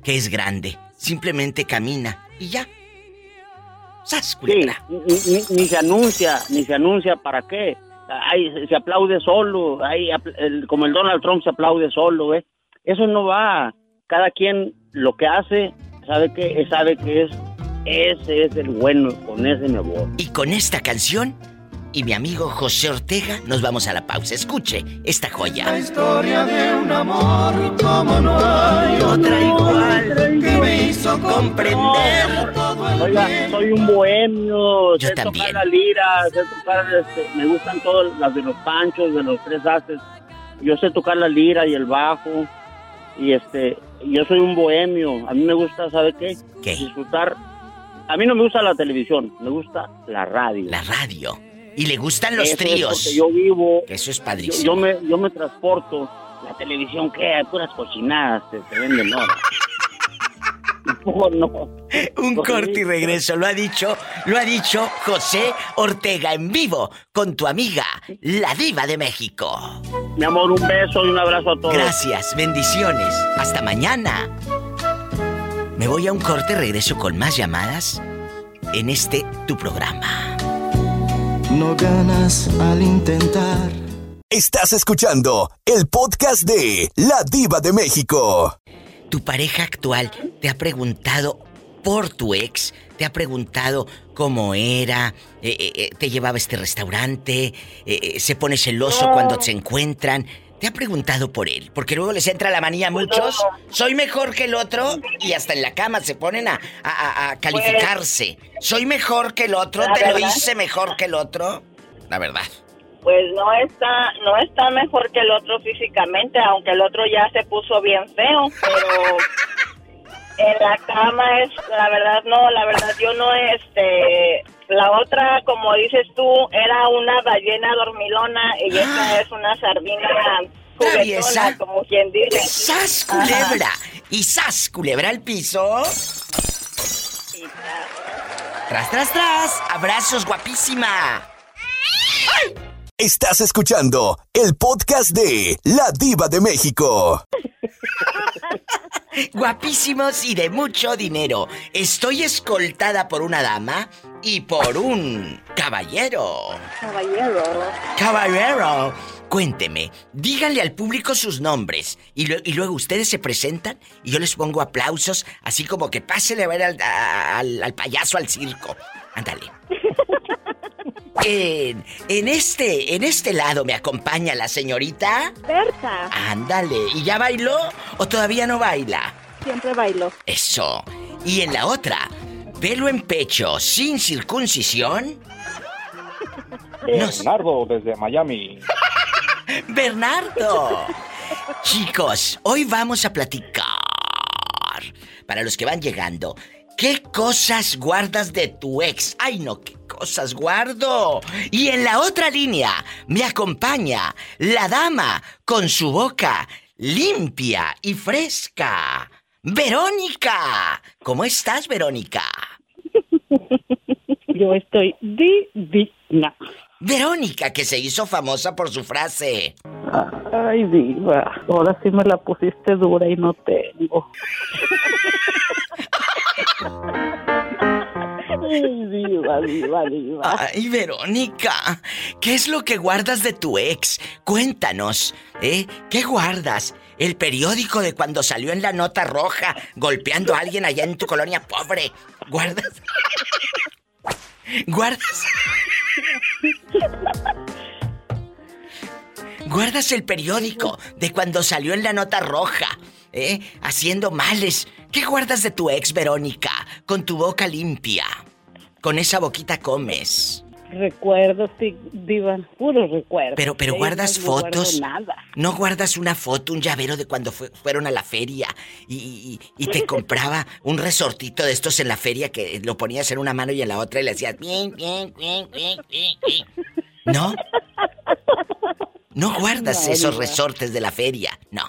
que es grande, simplemente camina y ya. ¡Sas, Sí, culebra! ni, ni- ni se anuncia, ni se anuncia para qué. Ahí se- aplaude solo, ahí apl- el- como el Donald Trump se aplaude solo, ¿eh? Eso no va. Cada quien lo que hace, sabe que sabe que es ese es el bueno, con ese me voy. Y con esta canción y mi amigo José Ortega nos vamos a la pausa. Escuche esta joya. La historia de un amor como no hay otra igual que me hizo comprender todo el Oiga, soy un bohemio, Yo sé también. tocar la lira, sé tocar, este, me gustan todas las de los panchos, de los tres haces. Yo sé tocar la lira y el bajo. Y este, yo soy un bohemio. A mí me gusta, ¿sabe qué? Disfrutar. A mí no me gusta la televisión, me gusta la radio. La radio. Y le gustan los Eso tríos. yo vivo. Eso es Yo, padrísimo. yo me, yo me transporto. La televisión, ¿qué? Hay puras cochinadas, se, se venden, ¿no? No, no. Un Porque- corte y regreso, lo ha dicho, lo ha dicho José Ortega en vivo con tu amiga, la diva de México. Mi amor, un beso y un abrazo a todos. Gracias, bendiciones. Hasta mañana. Me voy a un corte, regreso con más llamadas en este tu programa. No ganas al intentar. Estás escuchando el podcast de La Diva de México. ¿Tu pareja actual te ha preguntado por tu ex? ¿Te ha preguntado cómo era? Eh, eh, eh, ¿Te llevaba a este restaurante? Eh, eh, ¿Se pone celoso cuando se encuentran? ¿Te ha preguntado por él? Porque luego les entra la manía a muchos. Soy mejor que el otro y hasta en la cama se ponen a, a- a- a calificarse. Soy mejor que el otro, te lo hice mejor que el otro. La verdad. Pues no está, no está mejor que el otro físicamente, aunque el otro ya se puso bien feo, pero en la cama es, la verdad no, la verdad yo no, este, la otra, como dices tú, era una ballena dormilona y esta es una sardina juguetona, como quien dice. ¡Sas, culebra! Y sas, culebra al piso. Tras, tras, tras. Abrazos, guapísima. Estás escuchando el podcast de La Diva de México. Guapísimos y de mucho dinero. Estoy escoltada por una dama y por un caballero. Caballero. Caballero. Cuénteme, díganle al público sus nombres y, lue- y luego ustedes se presentan y yo les pongo aplausos, así como que pásele a ver al, al- al payaso al circo. Ándale. En, en este, en este lado me acompaña la señorita. Berta. Ándale, ¿y ya bailó o todavía no baila? Siempre bailo. Eso. Y en la otra, pelo en pecho, sin circuncisión. Bernardo, desde Miami. Bernardo. Chicos, hoy vamos a platicar. Para los que van llegando, ¿qué cosas guardas de tu ex? Ay, no, qué cosas guardo. Y en la otra línea me acompaña la dama con su boca limpia y fresca. Verónica. ¿Cómo estás, Verónica? Yo estoy divina. Verónica, que se hizo famosa por su frase. Ay, diva. Ahora sí me la pusiste dura y no tengo. Diva, diva, diva. Ay, Verónica, ¿qué es lo que guardas de tu ex? Cuéntanos, ¿eh? ¿Qué guardas? El periódico de cuando salió en la nota roja golpeando a alguien allá en tu colonia pobre. ¿Guardas? ¿Guardas? ¿Guardas el periódico de cuando salió en la nota roja? ¿Eh? Haciendo males ¿Qué guardas de tu ex, Verónica? Con tu boca limpia. Con esa boquita comes. Recuerdos, sí, diva, puro recuerdo. Pero, pero guardas no fotos. nada. No guardas una foto, un llavero de cuando fue- fueron a la feria y, y- y te compraba un resortito de estos en la feria que lo ponías en una mano y en la otra y le hacías bien, bien, bien, bien, bien, bien. ¿No? No guardas No, esos diva. resortes de la feria, no.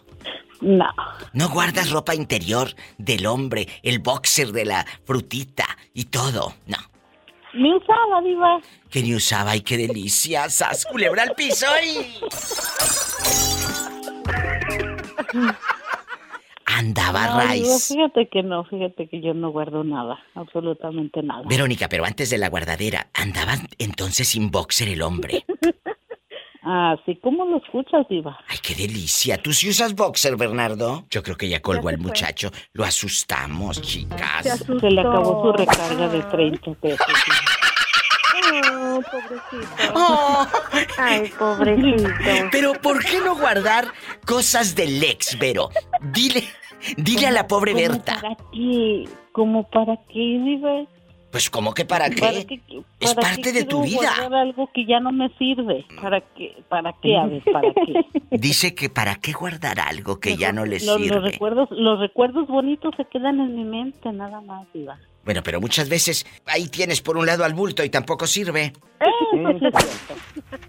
No. No guardas ropa interior del hombre, el boxer de la frutita y todo, no. Ni usaba, diva. Que ni usaba, ay, qué delicia. ¡Sas, culebra al piso y... Andaba No, raíz. fíjate que no, fíjate que yo no guardo nada, absolutamente nada. Verónica, pero antes de la guardadera, ¿andaban entonces sin boxer el hombre? Así como lo escuchas, diva. ¡Ay, qué delicia! ¿Tú sí usas boxer, Bernardo? Yo creo que ya colgó al muchacho. Lo asustamos, chicas. Se le acabó su recarga de 30 pesos. Oh, pobrecito. Ay, pobrecito. Pero ¿por qué no guardar cosas del ex, Vero? Dile, dile a la pobre ¿Cómo Berta. ¿Para qué? ¿Cómo para qué, diva? Pues ¿cómo que para qué? ¿Para qué- Es para parte qué de tu quiero vida. guardar algo que ya no me sirve. ¿Para qué? ¿Para qué? A ver, ¿para qué? Dice que para qué guardar algo que ya no le Los, los sirve. recuerdos, los recuerdos bonitos se quedan en mi mente, nada más, diva. Bueno, pero muchas veces ahí tienes por un lado al bulto y tampoco sirve.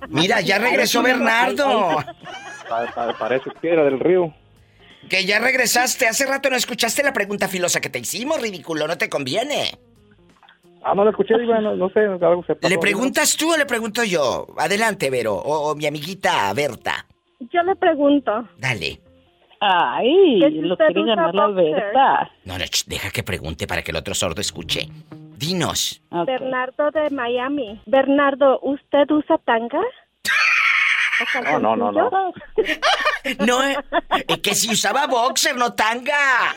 Mira, ya regresó Bernardo. Pa- pa- parece piedra del río. Que ya regresaste. Hace rato no escuchaste la pregunta filosa que te hicimos, ridículo. No te conviene. Ah, no lo escuché, diva, no, no sé, algo se pasó. ¿Le preguntas tú o le pregunto yo? Adelante, Vero. O, o mi amiguita Berta. Yo le pregunto. Dale. Ay, ¿Que si lo usted quiere usa ganar la? Berta. No, no, deja que pregunte para que el otro sordo escuche. Dinos. Bernardo de Miami. Bernardo, ¿usted usa tanga? ¿O No, no, no, no. No, eh, eh, que si usaba boxer, no tanga.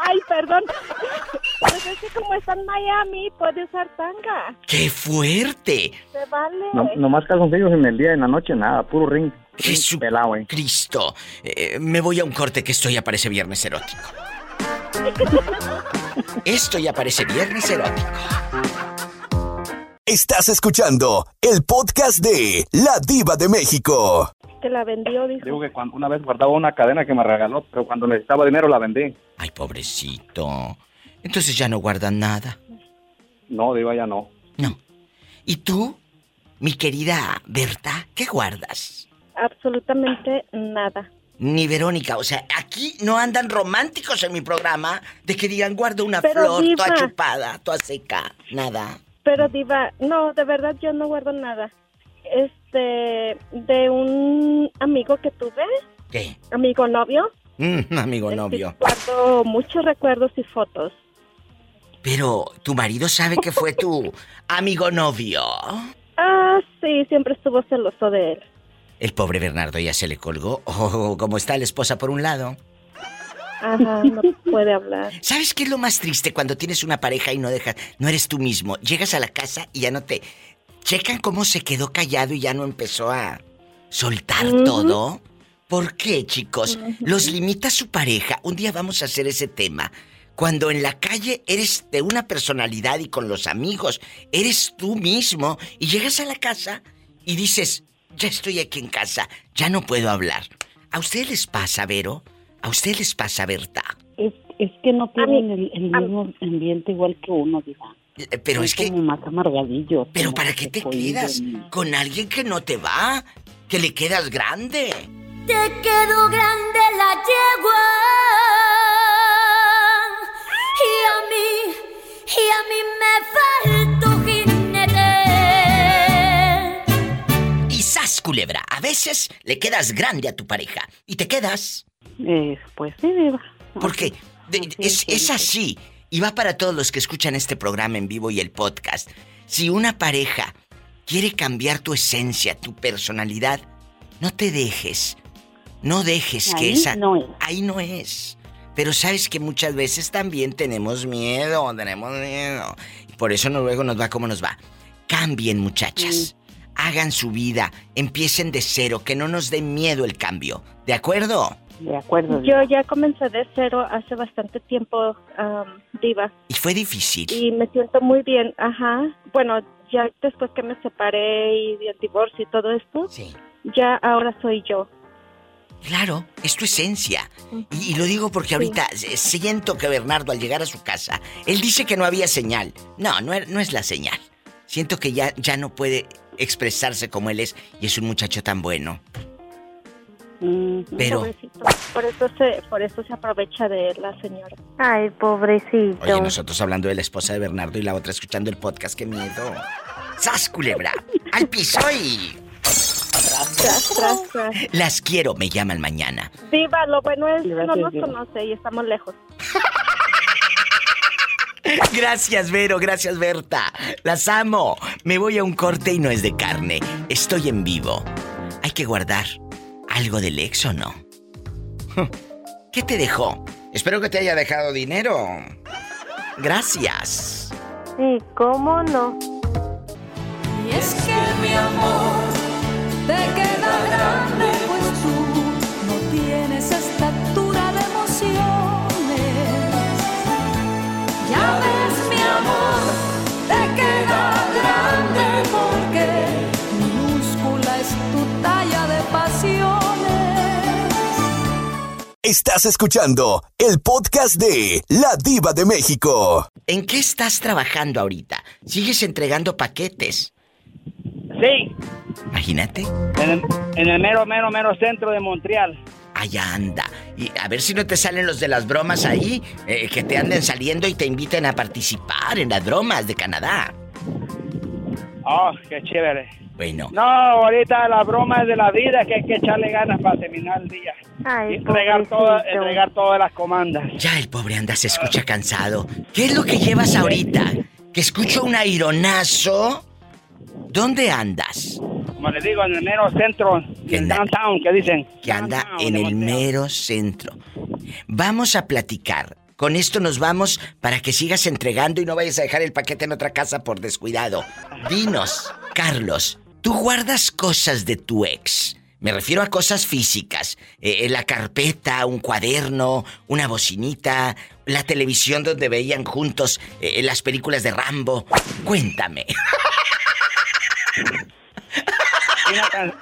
Ay, perdón. Pues es que como está en Miami, puede usar tanga. ¡Qué fuerte! Se vale. No, nomás calzoncillos en el día, en la noche, nada, puro ring. Jesús Pelado, eh. Cristo. Eh, me voy a un corte que esto ya parece viernes erótico. Esto ya parece viernes erótico. Estás escuchando el podcast de La Diva de México. Que la vendió, dijo. Digo que cuando una vez guardaba una cadena que me regaló, pero cuando necesitaba dinero la vendí. Ay, pobrecito. Entonces ya no guardan nada. No, diva, ya no. ¿Y tú, mi querida Berta, qué guardas? Absolutamente nada. Ni Verónica, o sea, aquí no andan románticos en mi programa de que digan guardo una Pero, flor toda chupada, toda seca, nada. Pero diva, no, de verdad yo no guardo nada. Este, de un amigo que tuve, ¿Qué? amigo novio, Mm, amigo novio. guardo muchos recuerdos y fotos. Pero tu marido sabe que fue tu amigo novio. Ah, sí, siempre estuvo celoso de él. El pobre Bernardo ya se le colgó. Oh, como está la esposa por un lado. Ajá, no puede hablar. ¿Sabes qué es lo más triste cuando tienes una pareja y no dejas, no eres tú mismo? Llegas a la casa y ya no te checan cómo se quedó callado y ya no empezó a soltar todo. ¿Por qué, chicos? Los limita su pareja. Un día vamos a hacer ese tema. Cuando en la calle eres de una personalidad y con los amigos eres tú mismo y llegas a la casa y dices, ya estoy aquí en casa, ya no puedo hablar. ¿A ustedes les pasa, Vero? ¿A ustedes les pasa, Berta? Es, es que no tienen el, el mismo ambiente igual que uno, diva. Eh, Pero Son es que... como más amargadillos. Pero como ¿para qué te quedas con alguien que no te va? Que le quedas grande. Te quedó grande la yegua. Y a mí, y a mí me faltó jinete. Y sas, culebra. A veces le quedas grande a tu pareja. Y te quedas. Eh, pues sí, diva. Porque es, es así. Y va para todos los que escuchan este programa en vivo y el podcast. Si una pareja quiere cambiar tu esencia, tu personalidad, no te dejes. No dejes que esa... no es. Ahí no es. Pero sabes que muchas veces también tenemos miedo, tenemos miedo. Y por eso no, luego nos va como nos va. Cambien, muchachas. Hagan su vida, empiecen de cero, que no nos dé miedo el cambio. ¿De acuerdo? De acuerdo. Yo ya comencé de cero hace bastante tiempo, am, Diva. Y fue difícil. Y me siento muy bien, ajá. Bueno, ya después que me separé y el divorcio y todo esto, ya ahora soy yo. Claro, es tu esencia. Y, y lo digo porque ahorita eh, siento que Bernardo al llegar a su casa, él dice que no había señal. No, no, es- no es la señal. Siento que ya, ya no puede expresarse como él es y es un muchacho tan bueno. Pero, Pobrecito. Por eso se, por eso se aprovecha de la señora. Ay, pobrecito. oye, nosotros hablando de la esposa de Bernardo y la otra escuchando el podcast, qué miedo. ¡Sas, culebra! ¡Al piso y... Tras, tras, tras. Las quiero, me llaman mañana. Diva, lo bueno es no Gracias, nos conoce y estamos lejos. Gracias, Vero, gracias, Berta. Las amo. Me voy a un corte y no es de carne. Estoy en vivo. Hay que guardar algo del ex o no. ¿Qué te dejó? Espero que te haya dejado dinero. Gracias. Sí, ¿cómo no? Y es que mi amor te queda grande, Estás escuchando el podcast de La Diva de México. ¿En qué estás trabajando ahorita? ¿Sigues entregando paquetes? Sí, Imagínate. en el, en el mero, mero, mero centro de Montreal. Allá anda. Y a ver si no te salen los de las bromas ahí, eh, que te anden saliendo y te inviten a participar en las bromas de Canadá. Oh, qué chévere. Bueno. No, ahorita la broma es de la vida que hay que echarle ganas para terminar el día. Ay, entregar, toda- entregar todas las comandas. Ya el pobre anda se escucha cansado. ¿Qué es lo que llevas ahorita? Que escucho un aironazo. ¿Dónde andas? Como les digo, en el mero centro, en downtown, que dicen. Que anda Downtown en el mero centro. Vamos a platicar. Con esto nos vamos para que sigas entregando y no vayas a dejar el paquete en otra casa por descuidado. Dinos, Carlos, ¿tú guardas cosas de tu ex? Me refiero a cosas físicas. Eh, la carpeta, un cuaderno, una bocinita, la televisión donde veían juntos eh, las películas de Rambo. Cuéntame. Hay una can-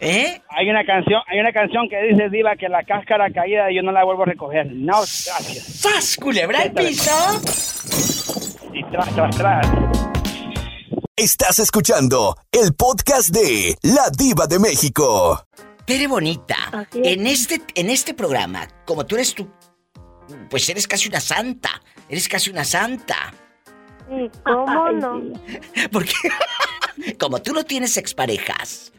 ¿Eh? Hay una canción, hay una canción que dice Diva que la cáscara caída yo no la vuelvo a recoger. No, gracias. ¡Sas, culebra al piso! Y tras, tras, tras. Estás escuchando el podcast de La Diva de México. Tere Bonita, en este, en este programa, como tú eres tú, pues eres casi una santa. Eres casi una santa. Sí, ¿cómo no? Porque como tú no tienes exparejas,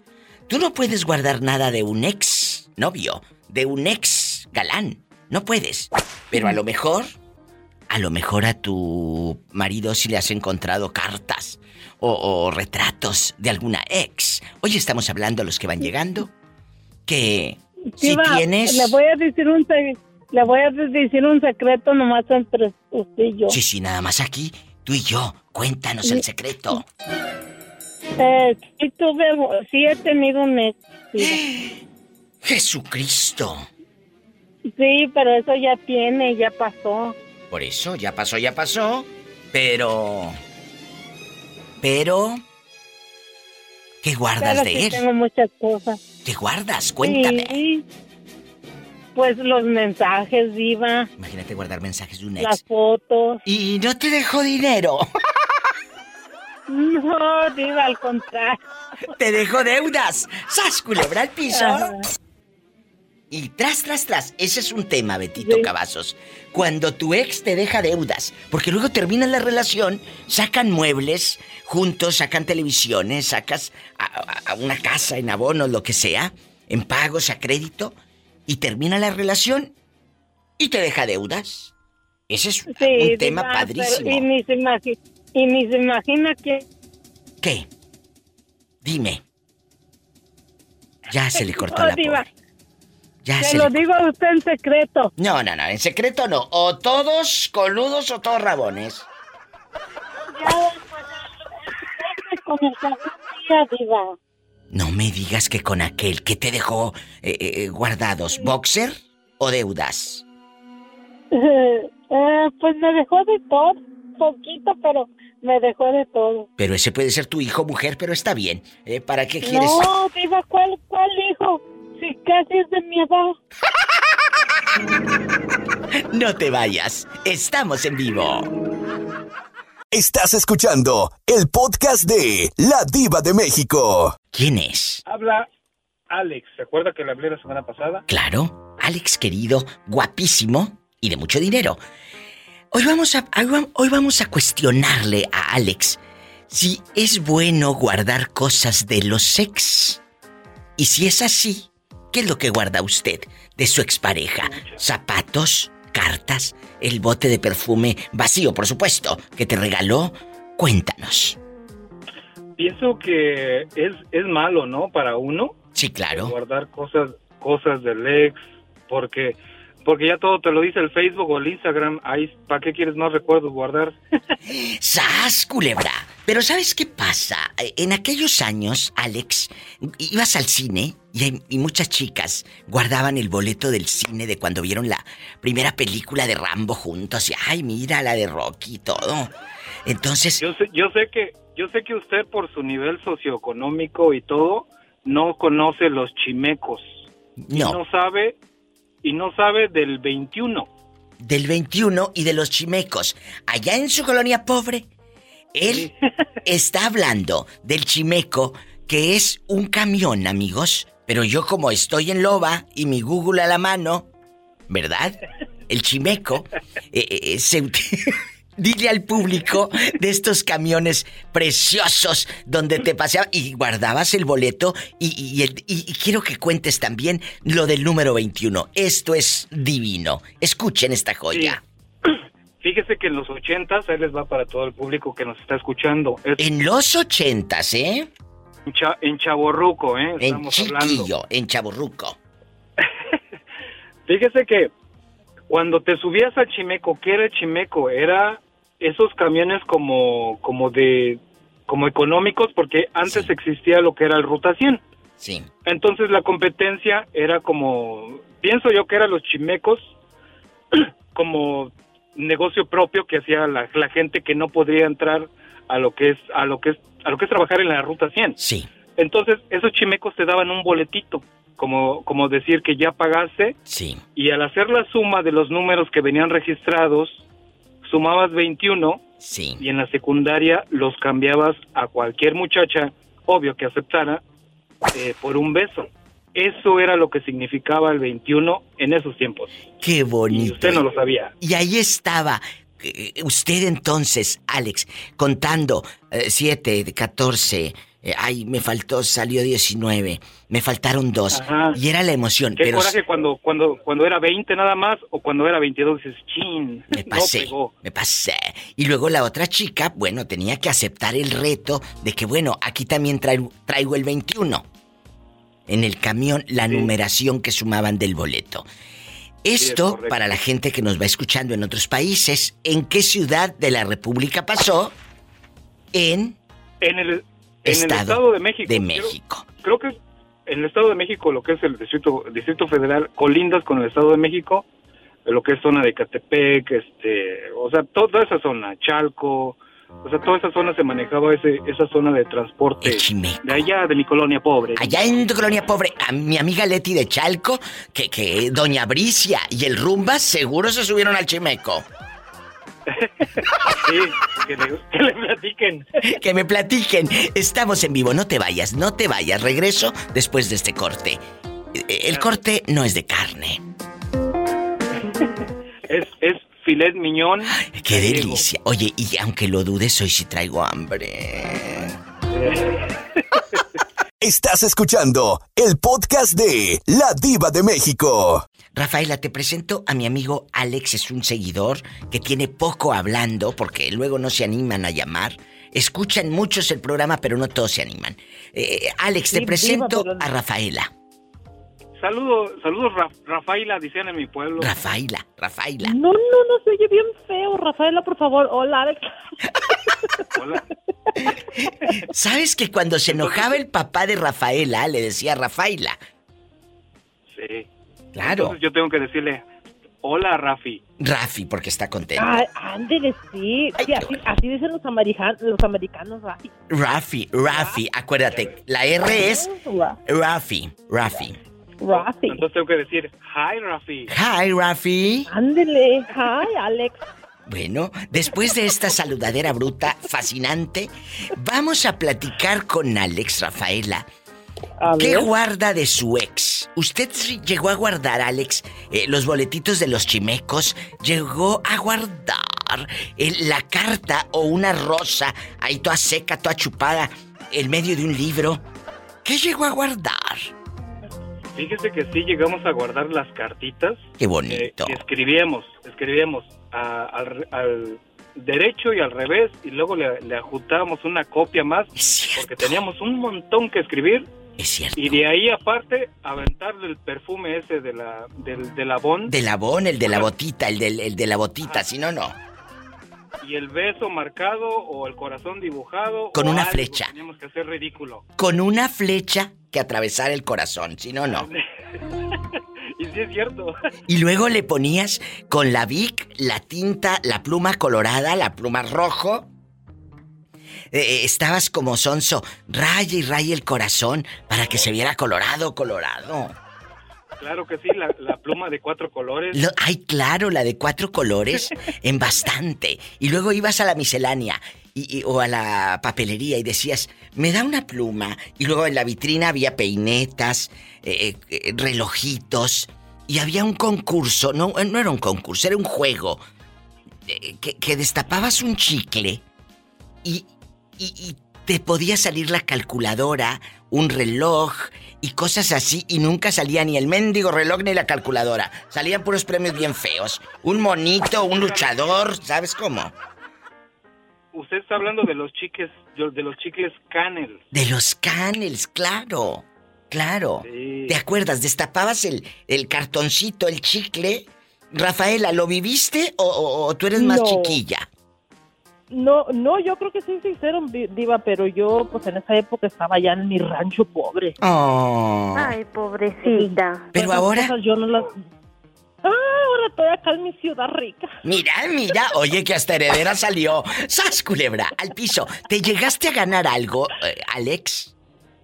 tú no puedes guardar nada de un ex novio, de un ex galán. No puedes. Pero a lo mejor, a lo mejor a tu marido si le has encontrado cartas o, o retratos de alguna ex. Hoy estamos hablando a los que van llegando. Que si Diva, tienes... Le voy a decir un le voy a decir un secreto nomás entre usted y yo. Sí, sí, nada más aquí, tú y yo. Cuéntanos el secreto. Eh, sí tuve, sí he tenido un ex. Diva. Jesucristo. Sí, pero eso ya tiene, ya pasó. Por eso, ya pasó, ya pasó. Pero... Pero... ¿Qué guardas Claro de que él? tengo muchas cosas. ¿Qué guardas? Cuéntame. Sí. Pues los mensajes, Diva, Imagínate guardar mensajes de un las ex. fotos. Y no te dejó dinero. No, Diva, al contrario. Te dejó deudas. ¡Sas, culebra al piso! Ajá. Y tras, tras, tras, ese es un tema, Betito Cavazos. Cuando tu ex te deja deudas, porque luego terminan la relación, sacan muebles juntos, sacan televisiones, sacas a, a- a una casa en abonos, lo que sea, en pagos, a crédito, y termina la relación y te deja deudas. Ese es Sí, un tema padrísimo. y, ni se imagi- y ni se imagina que... ¿Qué? Dime. Ya se le cortó la pobre. Ya se se lo le... digo a usted en secreto. No, no, no, en secreto no. O todos coludos o todos rabones. Ya, pues, con el segundo día, Diva. No me digas que con aquel que te dejó eh, eh, guardados, ¿boxer o deudas? Eh, pues me dejó de todo, poquito, pero me dejó de todo. Pero ese puede ser tu hijo, mujer, pero está bien. Eh, ¿Para qué quieres? No, diva, ¿cuál, cuál hijo? Si casi es de mi edad. No te vayas. Estamos en vivo. Estás escuchando el podcast de La Diva de México. ¿Quién es? Habla Alex. ¿Se acuerda que le hablé la semana pasada? Claro, Alex querido, guapísimo y de mucho dinero. Hoy vamos a hoy vam- hoy vamos a cuestionarle a Alex si es bueno guardar cosas de los ex. Y si es así, ¿qué es lo que guarda usted de su expareja? ¿Zapatos? ¿Cartas? ¿El bote de perfume vacío, por supuesto, que te regaló? Cuéntanos. Pienso que es, es malo, ¿no? Para uno. Sí, claro. Guardar cosas, cosas del ex, porque, porque ya todo te lo dice el Facebook o el Instagram. Ahí, ¿para qué quieres más recuerdos guardar? ¡Sas, culebra! Pero ¿sabes qué pasa? En aquellos años, Alex, ibas al cine y, y muchas chicas guardaban el boleto del cine de cuando vieron la primera película de Rambo juntos y, ay, mira la de Rocky y todo. Entonces... Yo sé, yo sé que, yo sé que usted por su nivel socioeconómico y todo no conoce los chimecos. Y No. no sabe y no sabe del 21. del 21 y de los chimecos. Allá en su colonia pobre, él está hablando del chimeco, que es un camión, amigos. Pero yo como estoy en loba y mi Google a la mano, ¿verdad? El chimeco eh, eh, se ut- Dile al público de estos camiones preciosos donde te paseabas y guardabas el boleto y, y el- y- y quiero que cuentes también lo del número 21. Esto es divino. Escuchen esta joya. Fíjese que en los 80 ahí les va para todo el público que nos está escuchando. Es En los ochentas, ¿eh? en, Cha- en Chaborruco, ¿eh? En Estamos hablando. chiquillo, en chaburruco. Fíjese que cuando te subías al Chimeco, ¿qué era el Chimeco? Era esos camiones como, como de, como económicos, porque antes existía lo que era el Ruta 100. Sí. Entonces la competencia era como, pienso yo que eran los Chimecos, como negocio propio que hacía la, la gente que no podría entrar a lo que es, a lo que es, a lo que es trabajar en la Ruta 100. Sí. Entonces esos Chimecos te daban un boletito, como, como decir que ya pagaste Sí. y al hacer la suma de los números que venían registrados, sumabas 21 Sí. y en la secundaria los cambiabas a cualquier muchacha, obvio que aceptara, eh, por un beso. Eso era lo que significaba el 21 en esos tiempos. Qué Y bonito. usted no lo sabía. Y ahí estaba. eh, Usted entonces, Alex, contando 7, 14, ay, me faltó, salió 19, me faltaron dos. Ajá. Y era la emoción, Qué pero coraje cuando, cuando, cuando era 20 nada más o cuando era 22 dices, chin, me no pasé, pegó. me pasé. Y luego la otra chica, bueno, tenía que aceptar el reto de que, bueno, aquí también traigo, traigo el 21. En el camión, la numeración que sumaban del boleto. Esto, para la gente que nos va escuchando en otros países, ¿en qué ciudad de la República pasó? En En el, en Estado el Estado de México. de México. Creo, que en el Estado de México, lo que es el Distrito, Distrito Federal, colindas con el Estado de México, lo que es zona de Catepec, este, o sea, toda esa zona, Chalco, o sea, toda esa zona se manejaba ese, esa zona de transporte de allá, de mi colonia pobre. Allá en tu colonia pobre, a mi amiga Leti de Chalco, que, que Doña Bricia y el Rumba seguro se subieron al Chimeco. Sí, que le, que le platiquen. Que me platiquen. Estamos en vivo, no te vayas, no te vayas. Regreso después de este corte. Eh, El corte no es de carne. Es, es filet miñón. Qué delicia. Oye, y aunque lo dudes, hoy sí traigo hambre. Estás escuchando el podcast de La Diva de México. Rafaela, te presento a mi amigo Alex, es un seguidor que tiene poco hablando porque luego no se animan a llamar. Escuchan muchos el programa, pero no todos se animan. Eh, Alex, te Sí, presento diva, pero- a Rafaela. Saludos, saludos, Ra- Rafaela, dicen en mi pueblo. Rafaela, Rafaela. No, no, no, se oye bien feo. Rafaela, por favor. Hola, Alex. Hola. ¿Sabes que cuando se enojaba el papá de Rafaela, le decía Rafaela? Sí. Claro. Entonces yo tengo que decirle, hola Rafi. Rafi, porque está contento. Ay, ándele, sí. Sí, así, así dicen los, americanos, los americanos, Rafi. Rafi, Rafi, acuérdate, la R es Rafi, Rafi. Rafi. Entonces tengo que decir, hi Rafi. Hi, Rafi. Ándele. Hi, Alex. Bueno, después de esta saludadera bruta fascinante, vamos a platicar con Alex Rafaela. ¿Qué ver. guarda de su ex? ¿Usted sí llegó a guardar, Alex, eh, los boletitos de los chimecos? ¿Llegó a guardar eh, la carta o una rosa ahí toda seca, toda chupada, en medio de un libro? ¿Qué llegó a guardar? Fíjese que sí llegamos a guardar las cartitas. Qué bonito. Eh, escribíamos, escribíamos a- al, al derecho y al revés y luego le, le ajustábamos una copia más porque teníamos un montón que escribir. Es cierto. Y de ahí aparte aventarle el perfume ese de la del, del abón Del abón, el de la botita, el, del, el de la botita, si no, no. y el beso marcado o el corazón dibujado Con una algo, flecha. Teníamos que hacer ridículo. Con una flecha que atravesara el corazón, si no, no. y sí es cierto. Y luego le ponías con la Vic, la tinta, la pluma colorada, la pluma rojo. Eh, eh, estabas como sonso, raya y raya el corazón para que se viera colorado, colorado. Claro que sí, la, la pluma de cuatro colores. Lo- ay, claro, la de cuatro colores en bastante. Y luego ibas a la miscelánea y- y- o a la papelería y decías, me da una pluma. Y luego en la vitrina había peinetas, eh, eh, relojitos. Y había un concurso, no, no era un concurso, era un juego. eh, que, que destapabas un chicle y, y- y te podía salir la calculadora, un reloj y cosas así, y nunca salía ni el mendigo reloj ni la calculadora. Salían puros premios bien feos. Un monito, un luchador, ¿sabes cómo? Usted está hablando de los chiques, de los chicles Canel. De los canels, claro. Claro. ¿Te acuerdas? Destapabas el, el cartoncito, el chicle. Rafaela, ¿lo viviste o, o- o tú eres más chiquilla? No, no, yo creo que sí se hicieron, di- Diva, pero yo, pues en esa época estaba ya en mi rancho pobre. Oh. Ay, pobrecita. Pero Esas ahora- yo no las. Ah, ahora estoy acá en mi ciudad rica. Mira, mira, oye que hasta heredera salió. ¡Sas, culebra! Al piso. ¿Te llegaste a ganar algo, eh, Alex?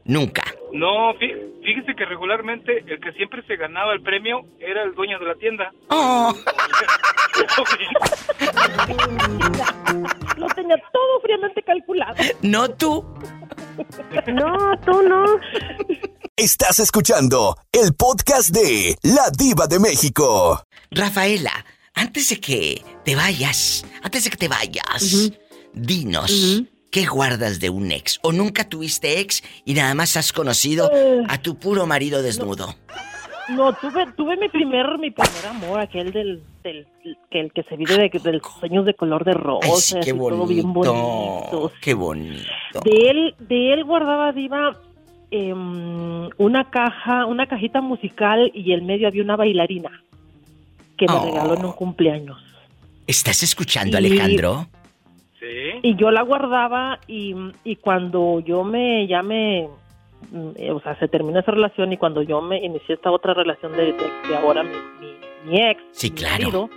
Nunca. No, fí- fíjese que regularmente el que siempre se ganaba el premio era el dueño de la tienda. Oh. Lo tenía todo fríamente calculado. No tú. No, tú no. Estás escuchando el podcast de La Diva de México. Rafaela, antes de que te vayas, antes de que te vayas, dinos, ¿qué guardas de un ex? ¿O nunca tuviste ex y nada más has conocido a tu puro marido desnudo? No, tuve, tuve mi primer, mi primer amor, aquel del, del que el que se vive de, de los sueños de color de rosa, Ay, qué así todo bien bonito. bonito. Qué bonito. De él, de él guardaba Diva em, una caja, una cajita musical y en medio había una bailarina que me Oh. regaló en un cumpleaños. ¿Estás escuchando, Y- Alejandro? Y yo la guardaba y, y cuando yo me, ya me, mm, eh, o sea, se terminó esa relación y cuando yo me inicié esta otra relación de, de- de ahora mi, mi- mi ex, Sí, mi claro. marido,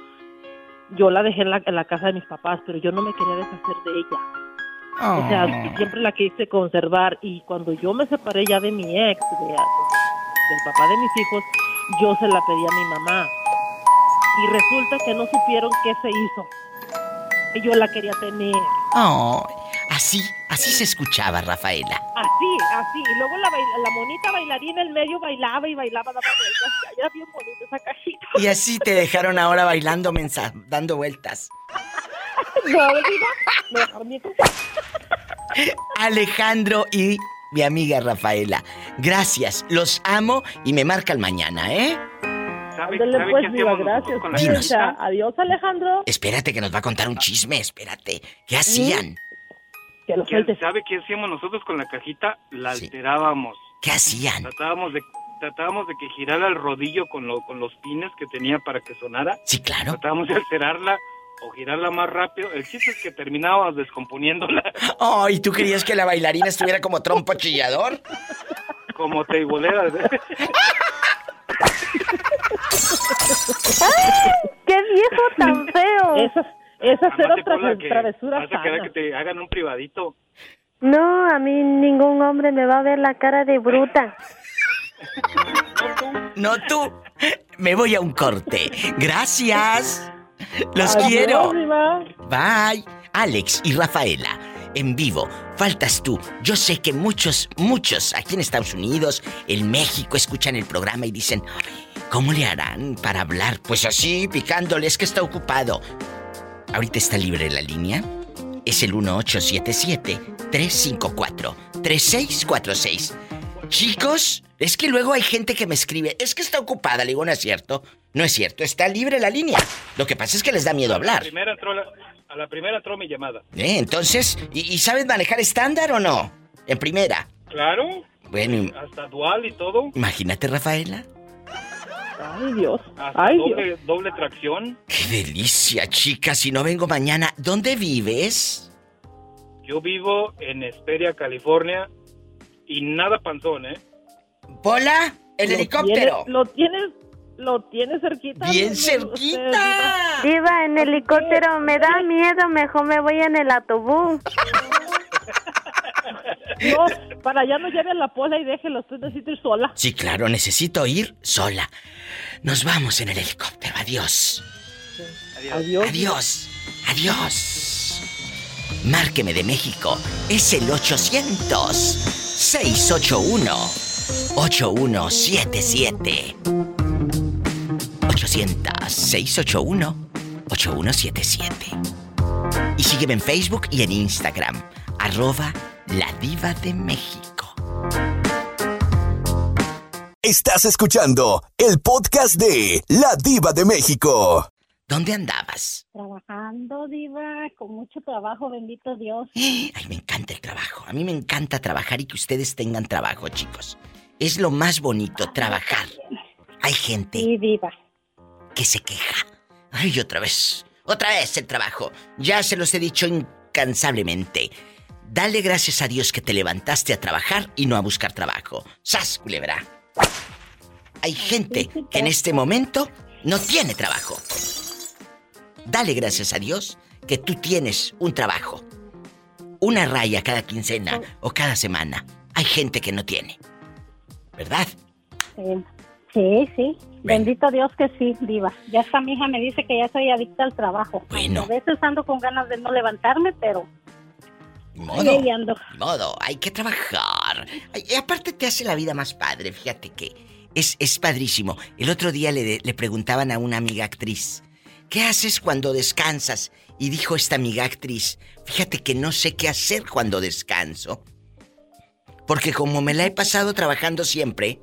yo la dejé en la, en la casa de mis papás, pero yo no me quería deshacer de ella. O Oh. sea, siempre la quise conservar y cuando yo me separé ya de mi ex, de- del papá de mis hijos, yo se la pedí a mi mamá. Y resulta que no supieron qué se hizo. Y yo la quería tener. Oh, así, así se escuchaba, Rafaela. Así, así. Y luego la, baila- la monita bailarina en medio bailaba y bailaba, daba vueltas. Era bien bonita esa cajita. Y así te dejaron ahora bailando mensa, dando vueltas. No, bien contenta. Alejandro y mi amiga Rafaela. Gracias, los amo y me marcan mañana, ¿eh? Ándale, sabe pues, qué gracias. con la Cuídense. cajita? Adiós, Alejandro. Espérate que nos va a contar un chisme, espérate. ¿Qué hacían? Que lo ¿Quién ¿Sabe qué hacíamos nosotros con la cajita? La alterábamos. ¿Qué hacían? Tratábamos de tratábamos de que girara el rodillo con, lo, con los pines que tenía para que sonara. Sí, claro. Tratábamos de alterarla o girarla más rápido. El chiste es que terminábamos descomponiéndola Ay, ¿tú querías que la bailarina estuviera como trompo chillador? como teibolera. ¡Qué viejo tan feo! Esas, eran travesuras Vas a querer que te hagan un privadito. No, a mí ningún hombre me va a ver la cara de bruta. No tú. Me voy a un corte. Gracias. Los Adiós, quiero. Diva. Bye. Alex y Rafaela, en vivo. Faltas tú. Yo sé que muchos, muchos aquí en Estados Unidos, en México, escuchan el programa y dicen, ¿cómo le harán para hablar? Pues así, picándole, es que está ocupado. Ahorita está libre la línea. Es el 1877-354-3646. Chicos, es que luego hay gente que me escribe, es que está ocupada, le digo, no es cierto. No es cierto, está libre la línea. Lo que pasa es que les da miedo A hablar. la primera entró, la- a la primera entró mi llamada. ¿Eh? Entonces, ¿y, y sabes manejar estándar o no? En primera. Claro, Bueno, hasta dual y todo. imagínate, Rafaela. Ay, Dios. Hasta Ay, doble, doble tracción. Qué delicia, chica. Si no vengo mañana, ¿dónde vives? Yo vivo en Esperia, California. Y nada panzón, ¿eh? ¿Pola? El Lo helicóptero. tiene- Lo tienes, lo tienes cerquita. Bien ¿no? cerquita. Diva, en helicóptero me da miedo, mejor me voy en el autobús. No, para allá no lleve a la pola y déjelo, usted necesita ir sola. Sí, claro, necesito ir sola. Nos vamos en el helicóptero. Adiós. Adiós. Adiós. Adiós. Márqueme de México. Es el 800-681-8177. 800-681-8177. Y sígueme en Facebook y en Instagram. Arroba La Diva de México. Estás escuchando el podcast de La Diva de México. ¿Dónde andabas? Trabajando, diva, con mucho trabajo, bendito Dios. Ay, me encanta el trabajo. A mí me encanta trabajar y que ustedes tengan trabajo, chicos. Es lo más bonito, trabajar. Hay gente Sí, diva. que se queja. Ay, otra vez. Otra vez el trabajo. Ya se los he dicho incansablemente. Dale gracias a Dios que te levantaste a trabajar y no a buscar trabajo. ¡Sas, culebra! Hay gente que en este momento no tiene trabajo. Dale gracias a Dios que tú tienes un trabajo. Una raya cada quincena o cada semana. Hay gente que no tiene. ¿Verdad? Sí, sí, sí. Bendito Dios que sí, diva. Ya hasta mi hija me dice que ya soy adicta al trabajo. Bueno. A veces ando con ganas de no levantarme, pero modo. modo, hay que trabajar. Y aparte te hace la vida más padre, fíjate que es, es padrísimo. El otro día le, le preguntaban a una amiga actriz, ¿qué haces cuando descansas? Y dijo esta amiga actriz, fíjate que no sé qué hacer cuando descanso. Porque como me la he pasado trabajando siempre,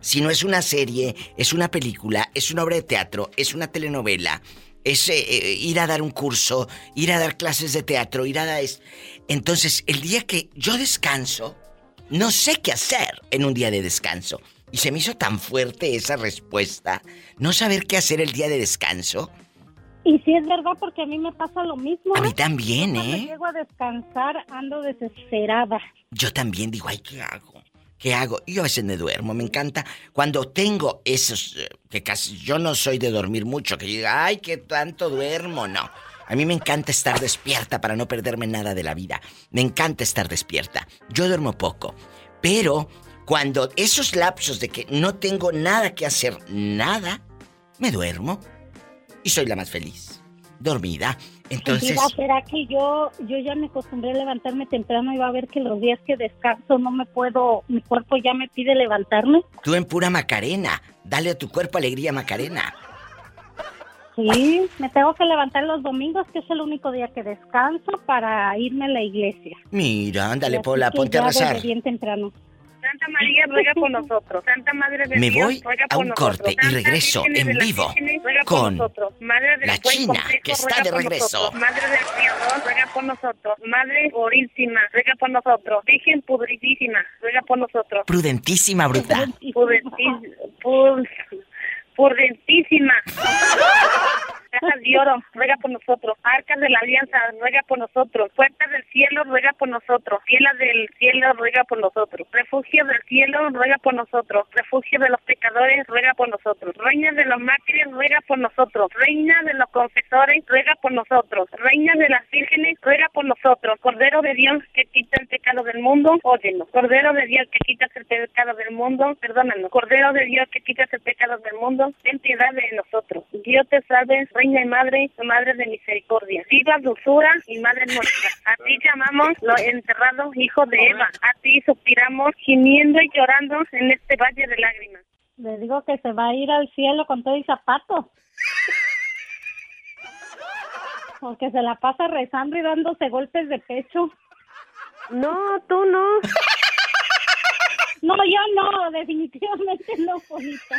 si no es una serie, es una película, es una obra de teatro, es una telenovela, es eh, ir a dar un curso, ir a dar clases de teatro, ir a dar... es- Entonces, el día que yo descanso, no sé qué hacer en un día de descanso. Y se me hizo tan fuerte esa respuesta. No saber qué hacer el día de descanso. Y sí es verdad porque a mí me pasa lo mismo. A mí ¿eh? también, Cuando ¿eh? llego a descansar ando desesperada. Yo también digo, ay, ¿qué hago? ¿Qué hago? Yo a veces me duermo, me encanta. Cuando tengo esos, eh, que casi yo no soy de dormir mucho, que yo diga, ay, qué tanto duermo, no. A mí me encanta estar despierta para no perderme nada de la vida. Me encanta estar despierta. Yo duermo poco. Pero cuando esos lapsos de que no tengo nada que hacer, nada, me duermo. Y soy la más feliz. Dormida. Entonces... Diva, ¿será que yo, yo ya me acostumbré a levantarme temprano y va a ver que los días que descanso no me puedo, mi cuerpo ya me pide levantarme? Tú en pura Macarena. Dale a tu cuerpo alegría, Macarena. Sí, me tengo que levantar los domingos, que es el único día que descanso para irme a la iglesia. Mira, ándale, que ponte a rezar. bien temprano. Santa María ruega por nosotros. Santa Madre de Me Dios, voy ruega a un nosotros. corte y regreso en vivo con. Madre del la China, consejo, que está de regreso. Madre del Creador, ruega por nosotros. Madre purísima, ruega por nosotros. Virgen pudritísima, ruega por nosotros. Prudentísima, bruta. Prudentísima. Prudentísima. Casas de oro, ruega por nosotros. Arcas de la Alianza, ruega por nosotros. Puertas del cielo, ruega por nosotros. Fielas del cielo, ruega por nosotros. Refugio del cielo, ruega por nosotros. Refugio de los pecadores, ruega por nosotros. Reina de los mártires, ruega por nosotros. Reina de los confesores, ruega por nosotros. Reina de las vírgenes, ruega por nosotros. Cordero de Dios que quita el pecado del mundo, óyenos. Cordero de Dios que quitas el pecado del mundo, perdónanos. Cordero de Dios que quitas el pecado del mundo, ten piedad de nosotros. Dios te salve, Reina y Madre, Madre de misericordia. Viva dulzura y Madre nuestra. A ti llamamos los enterrados hijos de Eva. A ti suspiramos, gimiendo y llorando en este valle de lágrimas. Le digo que se va a ir al cielo con todo y zapatos. Porque se la pasa rezando y dándose golpes de pecho. No, tú no. No, yo no, definitivamente no, Polita.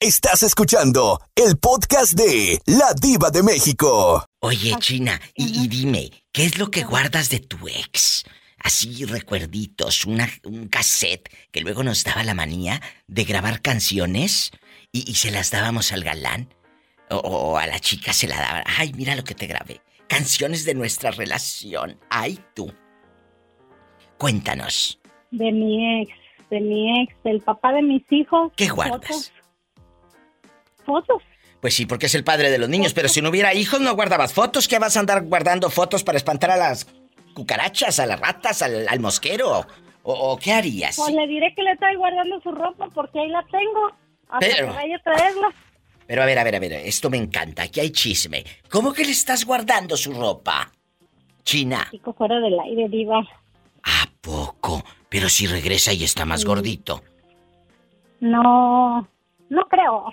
Estás escuchando el podcast de La Diva de México. Oye, China, y, y dime, ¿qué es lo que guardas de tu ex? Así recuerditos, una, un cassette que luego nos daba la manía de grabar canciones y, y se las dábamos al galán. O, o a la chica se la daban. Ay, mira lo que te grabé. Canciones de nuestra relación. Ay, tú. Cuéntanos. De mi ex, de mi ex, del papá de mis hijos. ¿Qué guardas? Fotos. Pues sí, porque es el padre de los niños, pero si no hubiera hijos no guardabas fotos. ¿Qué vas a andar guardando fotos para espantar a las cucarachas, a las ratas, al, al mosquero? ¿O, o qué harías? Pues le diré que le estoy guardando su ropa porque ahí la tengo. Hasta Pero- que vaya a traerla. Pero a ver, a ver, a ver, esto me encanta, aquí hay chisme. ¿Cómo que le estás guardando su ropa? China, Chico fuera del aire, diva. poco, pero si regresa y está más gordito. No, no creo.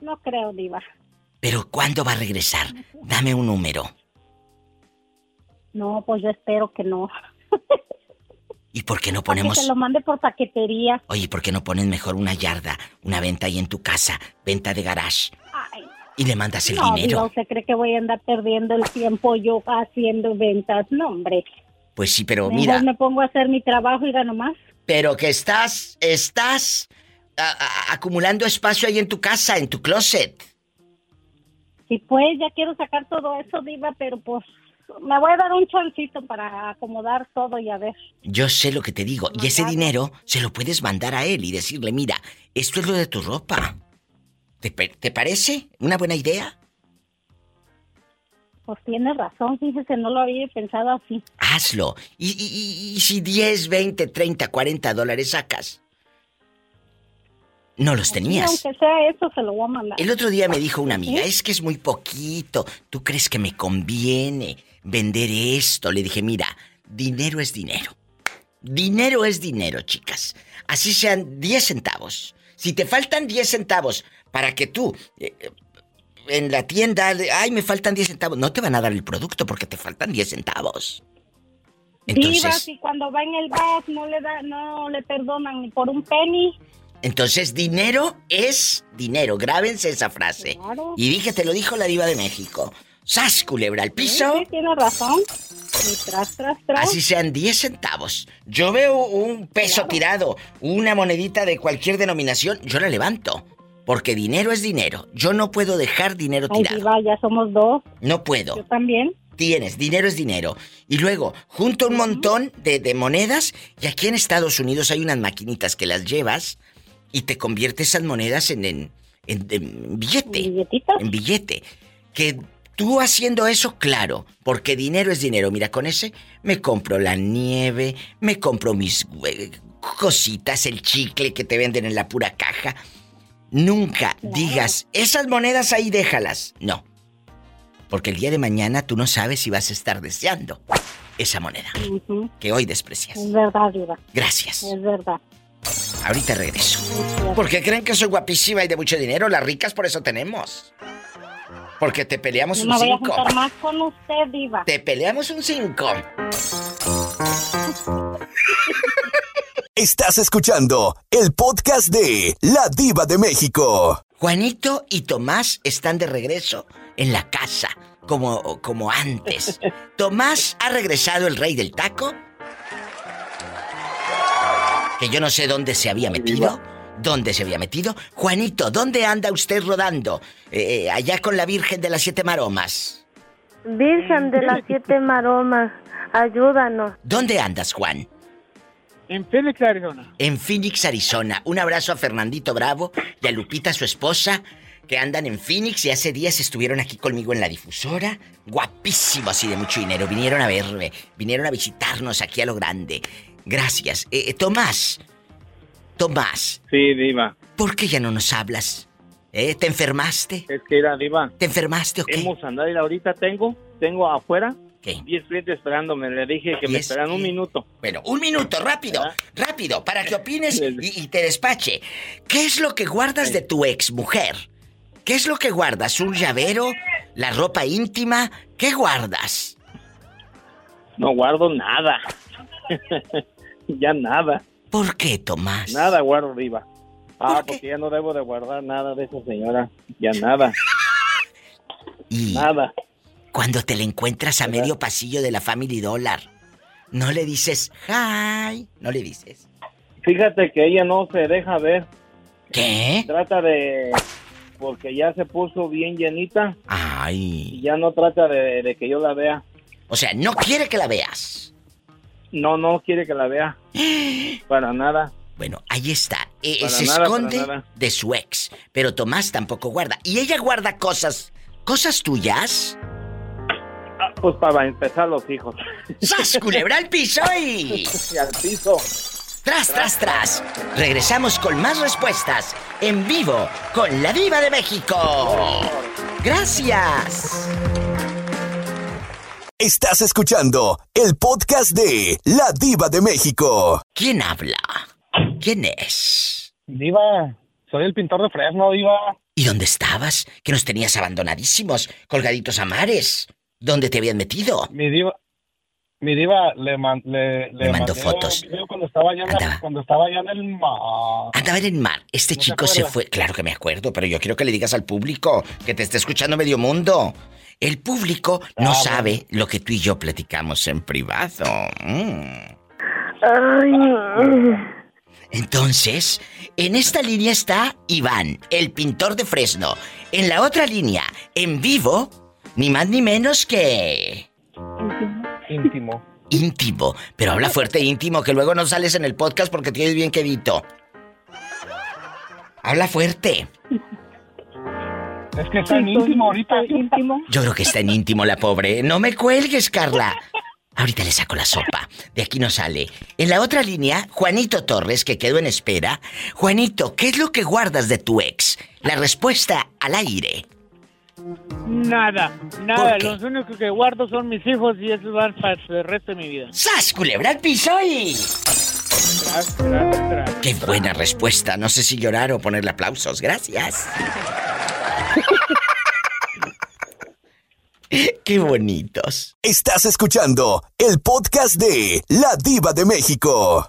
No creo, diva. Pero ¿cuándo va a regresar? Dame un número. No, pues yo espero que no. ¿Y por qué no Que ponemos... se lo mande por paquetería. Oye, ¿por qué no pones mejor una yarda, una venta ahí en tu casa, venta de garage? Ay, Y le mandas el no, dinero. ¿usted cree que voy a andar perdiendo el tiempo yo haciendo ventas? No, hombre. Pues sí, pero Mejor mira, me pongo a hacer mi trabajo y gano más. pero que estás, estás a- a- acumulando espacio ahí en tu casa, en tu closet. Sí, pues ya quiero sacar todo eso, diva, pero pues me voy a dar un chancito para acomodar todo y a ver. Yo sé lo que te digo, y ese dinero se lo puedes mandar a él y decirle, mira, esto es lo de tu ropa. ¿Te, parece una buena idea? Pues tiene razón, fíjese, no lo había pensado así. Hazlo. Y, y- y- y si 10, 20, 30, 40 dólares sacas, no los Sí, tenías. aunque sea eso, se lo voy a mandar. El otro día me dijo una amiga, es que es muy poquito. ¿Tú crees que me conviene vender esto? Le dije, mira, dinero es dinero. Dinero es dinero, chicas. Así sean 10 centavos. Si te faltan 10 centavos para que tú eh, eh, en la tienda, ay, me faltan 10 centavos, no te van a dar el producto porque te faltan 10 centavos. Entonces, si cuando va en el bus no le da, no le perdonan ni por un penny. Entonces dinero es dinero. Grábense esa frase. Claro. Y dije, te lo dijo la diva de México. ¡Sas, culebra al piso! Sí, tiene razón. Y tras, tras, tras. Así sean 10 centavos. Yo veo un peso tirado, una monedita de cualquier denominación, yo la levanto. Porque dinero es dinero. Yo no puedo dejar dinero Ay, tirado. diva, ya somos dos. No puedo. Yo también. Tienes, dinero es dinero. Y luego, junto un montón de, de monedas, y aquí en Estados Unidos hay unas maquinitas que las llevas y te convierte esas monedas en, en, en- en billete. En billete. Que tú haciendo eso, claro, porque dinero es dinero. Mira, con ese me compro la nieve, me compro mis eh, cositas, el chicle que te venden en la pura caja. Nunca digas, esas monedas ahí déjalas. No. Porque el día de mañana tú no sabes si vas a estar deseando esa moneda que hoy desprecias. Es verdad, diva. Gracias. Es verdad. Ahorita regreso. Porque creen que soy guapísima y de mucho dinero. Las ricas por eso tenemos. Porque te peleamos No un me voy a 5. juntar más con usted, diva. Te peleamos un 5. Estás escuchando el podcast de La Diva de México. Juanito y Tomás están de regreso en la casa, como, como antes. Tomás ha regresado el rey del taco. Que yo no sé dónde se había metido. dónde se había metido. Juanito, ¿dónde anda usted rodando? Eh, eh, allá con la Virgen de las Siete Maromas. Virgen de las siete maromas, ayúdanos. ¿Dónde andas, Juan? En Phoenix, Arizona. En Phoenix, Arizona. Un abrazo a Fernandito Bravo y a Lupita, su esposa, que andan en Phoenix y hace días estuvieron aquí conmigo en la difusora. Guapísimos y de mucho dinero. Vinieron a verme, vinieron a visitarnos aquí a lo grande. Gracias. Eh, eh, Tomás. Tomás. Sí, Diva. ¿Por qué ya no nos hablas? ¿Eh? ¿Te enfermaste? Es que era Diva. ¿Te enfermaste o qué? Hemos andado y ahorita tengo, tengo afuera. ¿Qué? 10 clientes esperándome. Le dije que me Diez esperan un minuto. Bueno, un minuto, rápido, rápido, para que opines y, y te despache. ¿Qué es lo que guardas de tu ex mujer? ¿Qué es lo que guardas? ¿Un llavero? ¿La ropa íntima? ¿Qué guardas? No guardo nada. ya nada. ¿Por qué, Tomás? Nada guardo, Diva. Ah, porque ya no debo de guardar nada de esa señora. Ya nada. Y Nada. cuando te la encuentras a medio pasillo de la Family Dollar, no le dices hi, no le dices. Fíjate que ella no se deja ver. ¿Qué? Trata de... Porque ya se puso bien llenita. Ay. Y ya no trata de, de que yo la vea. O sea, no quiere que la veas. No, no quiere que la vea. Para nada. Bueno, ahí está. Eh, se nada, esconde de su ex. Pero Tomás tampoco guarda. Y ella guarda cosas. ¿Cosas tuyas? Ah, Pues para empezar los hijos. ¡Sas, culebra al piso y... Y al piso. Tras, tras, tras. Regresamos con más respuestas en vivo con la Diva de México. Gracias. Estás escuchando el podcast de La Diva de México. ¿Quién habla? ¿Quién es? Diva, soy el pintor de Fresno, Diva. ¿Y dónde estabas? Que nos tenías abandonadísimos, colgaditos a mares. ¿Dónde te habían metido? Mi diva, mi diva le, man- le, le Me mandó fotos. cuando estaba allá, en la- cuando estaba allá en el mar. Andaba en el mar. Este ¿No te chico se fue. Claro que me acuerdo, pero yo quiero que le digas al público que te está escuchando medio mundo. El público no Ah, sabe lo que tú y yo platicamos en privado. Mm. Entonces, en esta línea está Iván, el pintor de Fresno. En la otra línea, en vivo, ni más ni menos que... Íntimo. Íntimo. Pero habla fuerte e íntimo, que luego no sales en el podcast porque tienes bien quedito. Habla fuerte. Es que está en íntimo ahorita. Íntimo. Yo creo que está en íntimo la pobre. No me cuelgues, Carla. Ahorita le saco la sopa. De aquí no sale. En la otra línea, Juanito Torres, que quedó en espera. Juanito, ¿qué es lo que guardas de tu ex? La respuesta al aire. Nada, nada. Los únicos que guardo son mis hijos y esos van para el resto de mi vida. ¡Sas, culebra al piso y... Tras, tras, tras. Qué buena respuesta. No sé si llorar o ponerle aplausos. Gracias. Qué bonitos. Estás escuchando el podcast de La Diva de México.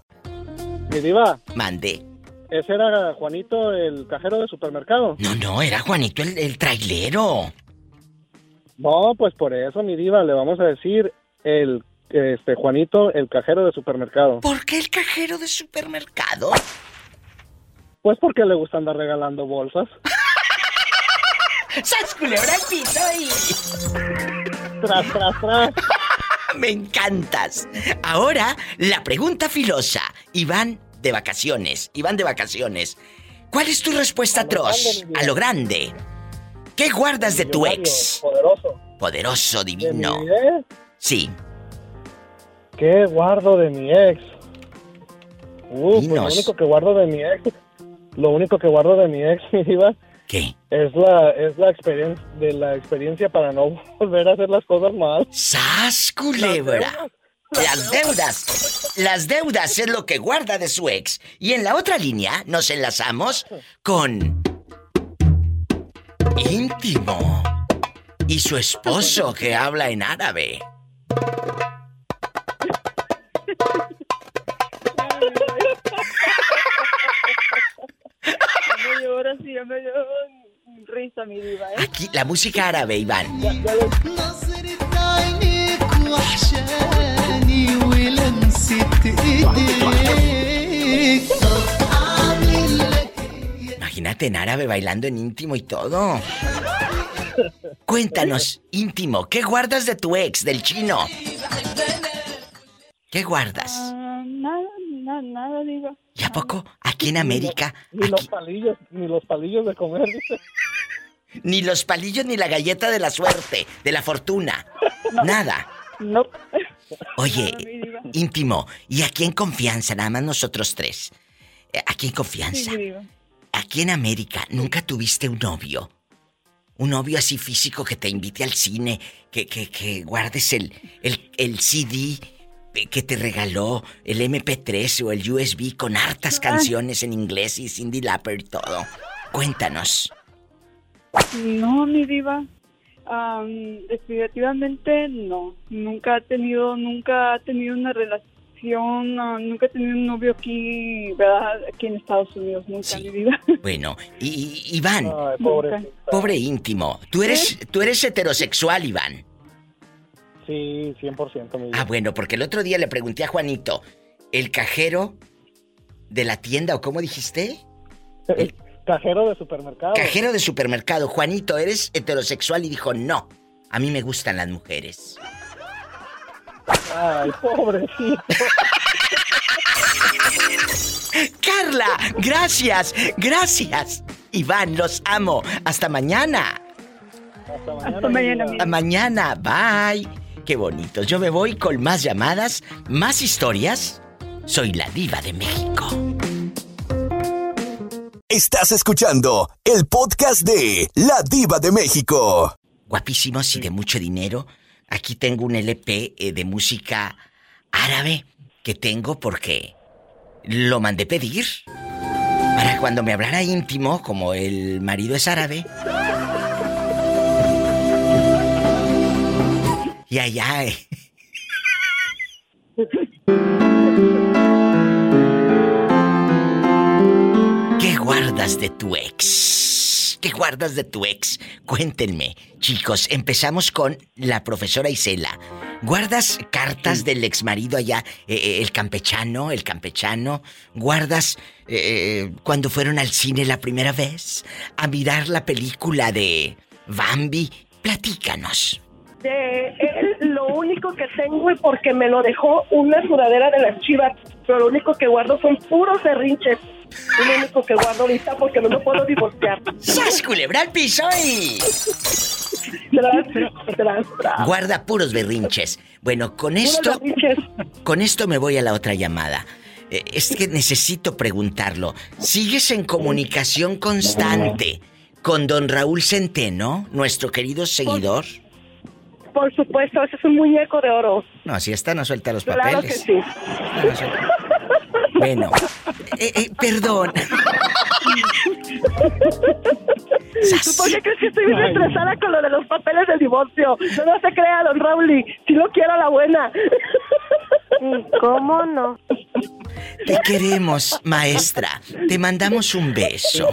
Mi diva, Mande. ese era Juanito, el cajero de supermercado. No, no, era Juanito el, el trailero. No, pues por eso, mi diva, le vamos a decir el este Juanito, el cajero de supermercado. ¿Por qué el cajero de supermercado? Pues porque le gusta andar regalando bolsas. ¡Sas, culebra al piso y... Tras, tras, tras. Me encantas. Ahora, la pregunta filosa. Iván de vacaciones. Iván de vacaciones. ¿Cuál es tu respuesta atroz? A lo grande. ¿Qué guardas de tu ex? Poderoso. Poderoso, ¿De mi divino. ex? Sí. ¿Qué guardo de mi ex? Uh, pues lo único que guardo de mi ex, lo único que guardo de mi ex, mi diva, ¿Qué? es la es la experiencia de la experiencia para no volver a hacer las cosas mal. ¡Sas, culebra! Las deudas. Las deudas es lo que guarda de su ex. Y en la otra línea nos enlazamos con... Íntimo. Y su esposo que habla en árabe. ¿eh? Aquí, la música árabe, Iván. Imagínate en árabe bailando en íntimo y todo. Cuéntanos, íntimo, ¿qué guardas de tu ex, del chino? ¿Qué guardas? Ah, nada, nada, nada, digo. ¿Y a poco aquí en América? Ni los palillos, ni los palillos de comer, dice. Ni los palillos ni la galleta de la suerte, de la fortuna. Nada. No. Oye, íntimo, y aquí en confianza, nada más nosotros tres. Eh, Aquí en confianza. Sí. Aquí en América, ¿nunca tuviste un novio? Un novio así físico que te invite al cine, que, que, que guardes el, el, el CD que te regaló, el MP3 o el USB con hartas canciones en inglés y Cindy Lauper y todo. Cuéntanos. No, mi diva. Am, definitivamente no. Nunca ha tenido, nunca ha tenido una relación, ah, nunca he tenido un novio aquí, ¿verdad? Aquí en Estados Unidos, nunca, mi diva. Bueno, y, y- Iván, pobre. pobre íntimo, tú eres, tú eres heterosexual, Iván. Sí, 100% mi Ah, bueno, porque el otro día le pregunté a Juanito, ¿el cajero de la tienda o cómo dijiste? El cajero de supermercado. Cajero de supermercado. Juanito, ¿eres heterosexual? Y dijo, no, a mí me gustan las mujeres. Ay, pobrecito. Carla, gracias, gracias. Iván, los amo. Hasta mañana. Hasta mañana, Hasta mañana, bye. Qué bonitos. Yo me voy con más llamadas, más historias. Soy la diva de México. Estás escuchando el podcast de La Diva de México. Guapísimos y de mucho dinero. Aquí tengo un LP eh, de música árabe que tengo porque lo mandé pedir. Para cuando me hablara íntimo, como el marido es árabe. Y allá. eh. ¿Qué guardas de tu ex? ¿Qué guardas de tu ex? Cuéntenme. Chicos, empezamos con la profesora Isela. ¿Guardas cartas del ex marido allá, eh, eh, el campechano, el campechano? ¿Guardas eh, cuando fueron al cine la primera vez? ¿A mirar la película de Bambi? Platícanos. De él, lo único que tengo y porque me lo dejó una sudadera de las chivas, pero lo único que guardo son puros berrinches. Es lo único que guardo ahorita porque no me puedo divorciar. ¡Sas, culebra al piso y... Tras, tras, tras. Guarda puros berrinches. Bueno, con Puros esto... berrinches. Con esto me voy a la otra llamada. Eh, Es que necesito preguntarlo. ¿Sigues en comunicación constante con don Raúl Centeno, nuestro querido seguidor? Por supuesto, ese es un muñeco de oro. No, si está no suelta los Claro que papeles. sí. Bueno, eh, eh, perdón. ¿Tú por qué crees que estoy bien estresada con lo de los papeles del divorcio? No, no se crea, don Raúl, si lo quiero a la buena. ¿Cómo no? Te queremos, maestra. Te mandamos un beso.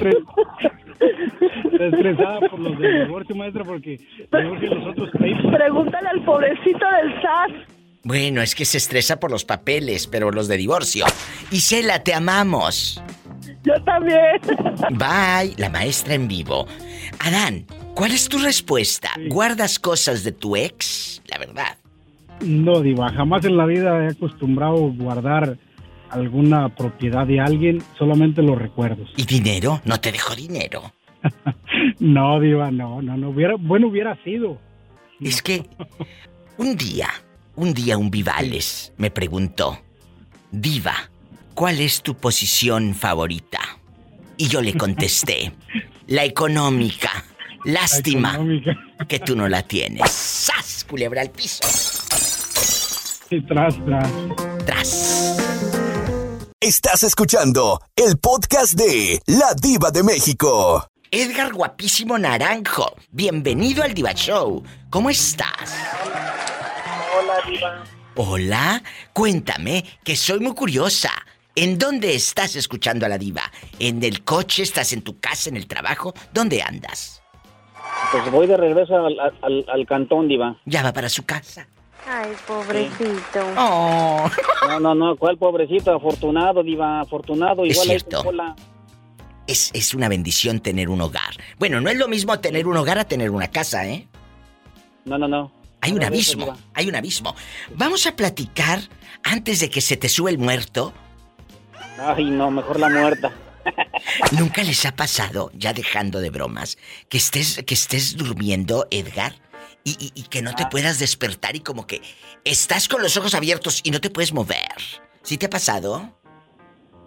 Está estresada por los del divorcio, maestra, porque divorcian los otros países. Pregúntale al pobrecito del SAS. Bueno, es que se estresa por los papeles, pero los de divorcio. Isela, te amamos. Yo también. Bye, la maestra en vivo. Adán, ¿cuál es tu respuesta? ¿Guardas cosas de tu ex? La verdad. No, Diva, jamás en la vida he acostumbrado a guardar alguna propiedad de alguien, solamente los recuerdos. ¿Y dinero? ¿No te dejó dinero? No, Diva, no, no, no. Hubiera, bueno, hubiera sido. Es que un día, un día un Vivales me preguntó, Diva, ¿cuál es tu posición favorita? Y yo le contesté, la económica. Lástima que tú no la tienes. ¡Sas! Culebra al piso. Sí, tras, tras. Tras. Estás escuchando el podcast de La Diva de México. Edgar Guapísimo Naranjo, bienvenido al Diva Show. ¿Cómo estás? Hola, Diva. Hola, cuéntame, que soy muy curiosa. ¿En dónde estás escuchando a la diva? ¿En el coche? ¿Estás en tu casa? ¿En el trabajo? ¿Dónde andas? Pues voy de regreso al, al- al cantón, Diva. Ya va para su casa. Ay, pobrecito. Oh. No, no, no, ¿cuál pobrecito? Afortunado, Diva, afortunado. Es Igual cierto. es, es una bendición tener un hogar. Bueno, no es lo mismo tener un hogar a tener una casa, ¿eh? No, no, no. Hay un No, no, eso, abismo, hay un abismo. Vamos a platicar antes de que se te sube el muerto. Ay, no, mejor la muerta. ¿Nunca les ha pasado, ya dejando de bromas, que estés, que estés durmiendo, Edgar, y, y- y que no te puedas despertar y como que estás con los ojos abiertos y no te puedes mover? ¿Sí te ha pasado?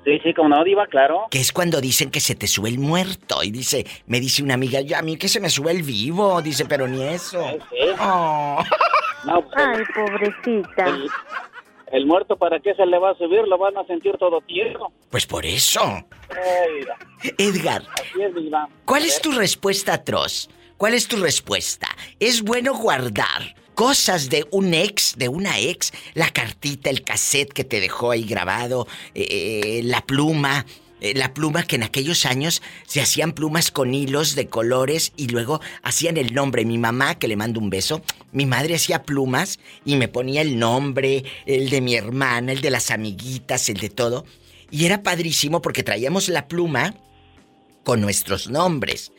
Sí, sí, como no, Diva, claro. Que es cuando dicen que se te sube el muerto. Y dice, me dice una amiga, ya a mí que se me sube el vivo. Dice, pero ni eso. Oh. No, pues, Ay, pobrecita. el, el muerto, ¿para qué se le va a subir? Lo van a sentir todo tierno. Pues por eso. Ay, Edgar, así es, Diva. ¿cuál es tu respuesta atroz? ¿Cuál es tu respuesta? ¿Es bueno guardar cosas de un ex, de una ex? La cartita, el cassette que te dejó ahí grabado, eh, la pluma. eh, La pluma que en aquellos años se hacían plumas con hilos de colores y luego hacían el nombre. Mi mamá, que le mando un beso, mi madre hacía plumas y me ponía el nombre, el de mi hermana, el de las amiguitas, el de todo. Y era padrísimo porque traíamos la pluma con nuestros nombres.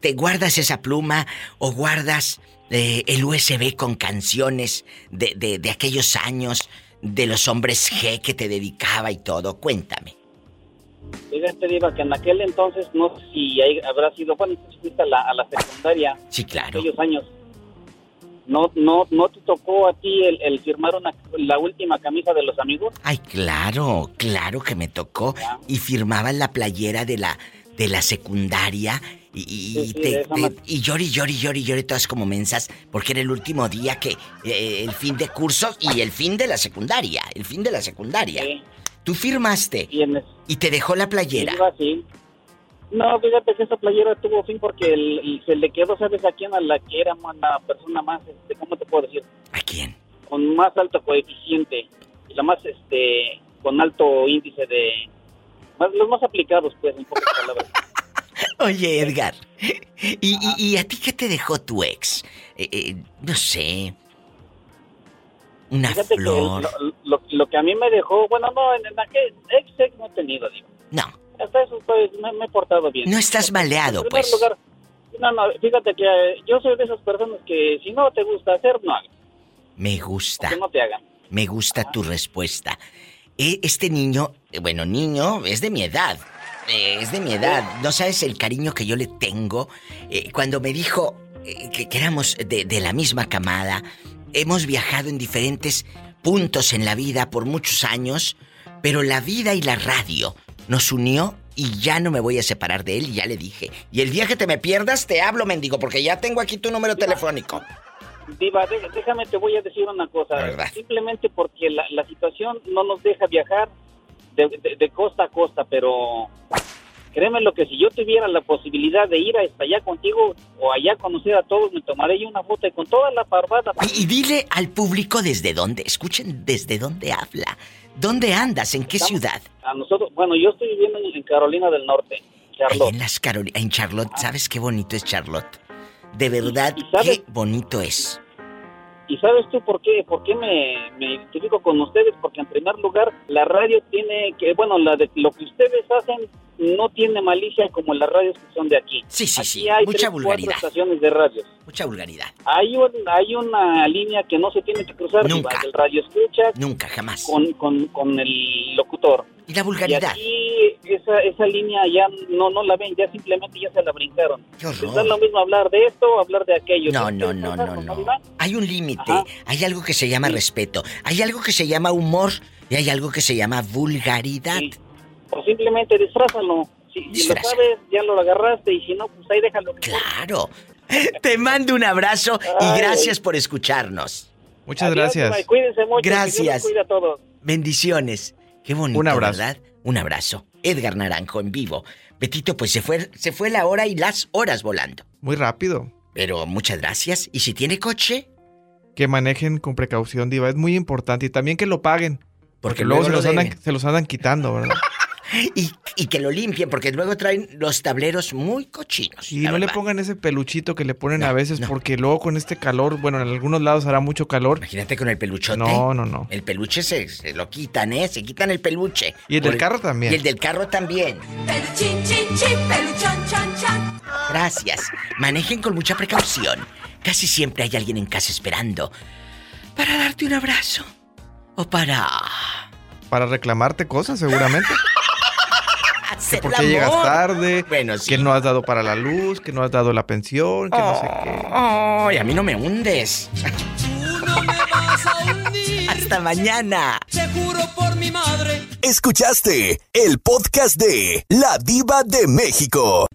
¿Te guardas esa pluma o guardas eh, el USB con canciones de, de- de aquellos años, de los hombres G que te dedicaba y todo? Cuéntame. Fíjate, Diva, que en aquel entonces, no sé si ahí habrá sido, bueno, tú fuiste a la, a la secundaria. Sí, claro. Aquellos años. No, no, no te tocó a ti el, el firmar una, la última camisa de los amigos. Ay, claro, claro que me tocó. Y firmaban la playera de la, de la secundaria. Y, y- Sí, y sí, te- te- y llori, llori, llori, llori, todas como mensas, porque era el último día que eh, el fin de cursos y el fin de la secundaria, el fin de la secundaria. Tú firmaste y te dejó la playera. Así. No, fíjate que esa playera tuvo fin porque el- el- se le quedó, ¿sabes a quién? A la que era más- la persona más, este, ¿cómo te puedo decir? ¿A quién? Con más alto coeficiente. Y la más, este, con alto índice de... Más, los más aplicados, pues, en pocas palabras. Oye, Edgar, ¿y, y, y a ti qué te dejó tu ex? Eh, eh, no sé. Una Fíjate que flor. lo, lo- lo que a mí me dejó, bueno, no, en, en aquel ex, ex no he tenido, digo. No. Hasta eso, pues, me, me he portado bien. No estás maleado, En pues. lugar, no, no, fíjate que eh, yo soy de esas personas que si no te gusta hacer, no hagas, Me gusta. que no te hagan. Me gusta tu respuesta. Eh, Este niño, eh, bueno, niño, es de mi edad. Eh, Es de mi edad. No sabes el cariño que yo le tengo. Eh, Cuando me dijo eh, que, que éramos de, de la misma camada, hemos viajado en diferentes puntos en la vida por muchos años, pero la vida y la radio nos unió y ya no me voy a separar de él, y ya le dije. Y el día que te me pierdas, te hablo, mendigo, porque ya tengo aquí tu número telefónico. Diva, dé- déjame, te voy a decir una cosa. Simplemente porque la, la situación no nos deja viajar de, de- de costa a costa, pero créeme lo que si yo tuviera la posibilidad de ir hasta allá contigo o allá conocer a todos, me tomaré yo una foto y con toda la parvada. Y, y dile al público desde dónde, escuchen desde dónde habla. ¿Dónde andas? ¿En qué ciudad? A nosotros, bueno, yo estoy viviendo en, Carolina del Norte, Charlotte. Ahí en las en Charlotte. ¿Sabes qué bonito es Charlotte? De verdad, qué bonito es. ¿Y sabes tú por qué? ¿Por qué me, me identifico con ustedes? Porque en primer lugar, la radio tiene que, bueno, la de, lo que ustedes hacen no tiene malicia como las radios que son de aquí. Sí, sí, Aquí sí. hay Mucha tres, vulgaridad. cuatro estaciones de radio. Mucha vulgaridad. Hay, un, hay una línea que no se tiene que cruzar. Nunca. El radio escucha Nunca, jamás. con, con, con el locutor. Y la vulgaridad. Y aquí esa, esa línea ya no, no la ven, ya simplemente ya se la brincaron. Qué horror. Da lo mismo hablar de esto o hablar de aquello. No, ¿Sí no, no, no, no. Hay un límite. Hay algo que se llama respeto. Hay algo que se llama humor. Y hay algo que se llama vulgaridad. O simplemente disfrázalo. Si, si lo sabes, ya lo agarraste y si no, pues ahí déjalo. Claro. Te mando un abrazo y Ay. gracias por escucharnos. Muchas Adiós, gracias. Cuídense mucho. que Dios los Gracias. cuide a todos. Bendiciones. Qué bonito, Un abrazo. ¿verdad? Un abrazo. Edgar Naranjo en vivo. Betito, pues se fue, se fue la hora y las horas volando. Muy rápido. Pero muchas gracias. Y si tiene coche, Que manejen con precaución, Diva. Es muy importante. Y también que lo paguen. Porque, Porque luego, luego se, lo los andan, se los andan quitando, ¿verdad? Y, y que lo limpien, porque luego traen los tableros muy cochinos. Y no le pongan ese peluchito que le ponen a veces, porque luego con este calor, bueno, en algunos lados hará mucho calor. Imagínate con el peluchote. No, no, no. El peluche se, se lo quitan, ¿eh? Se quitan el peluche. Y el del carro también. Y el del carro también. Peluchín, chin, chin, peluchón, chon, chon. Gracias. Manejen con mucha precaución. Casi siempre hay alguien en casa esperando para darte un abrazo. O para Para reclamarte cosas, seguramente. que por qué llegas tarde, Bueno, sí. que no has dado para la luz, que no has dado la pensión, que no sé qué. Ay, a mí no me hundes. Hasta mañana. Te juro por mi madre. Escuchaste el podcast de La Diva de México.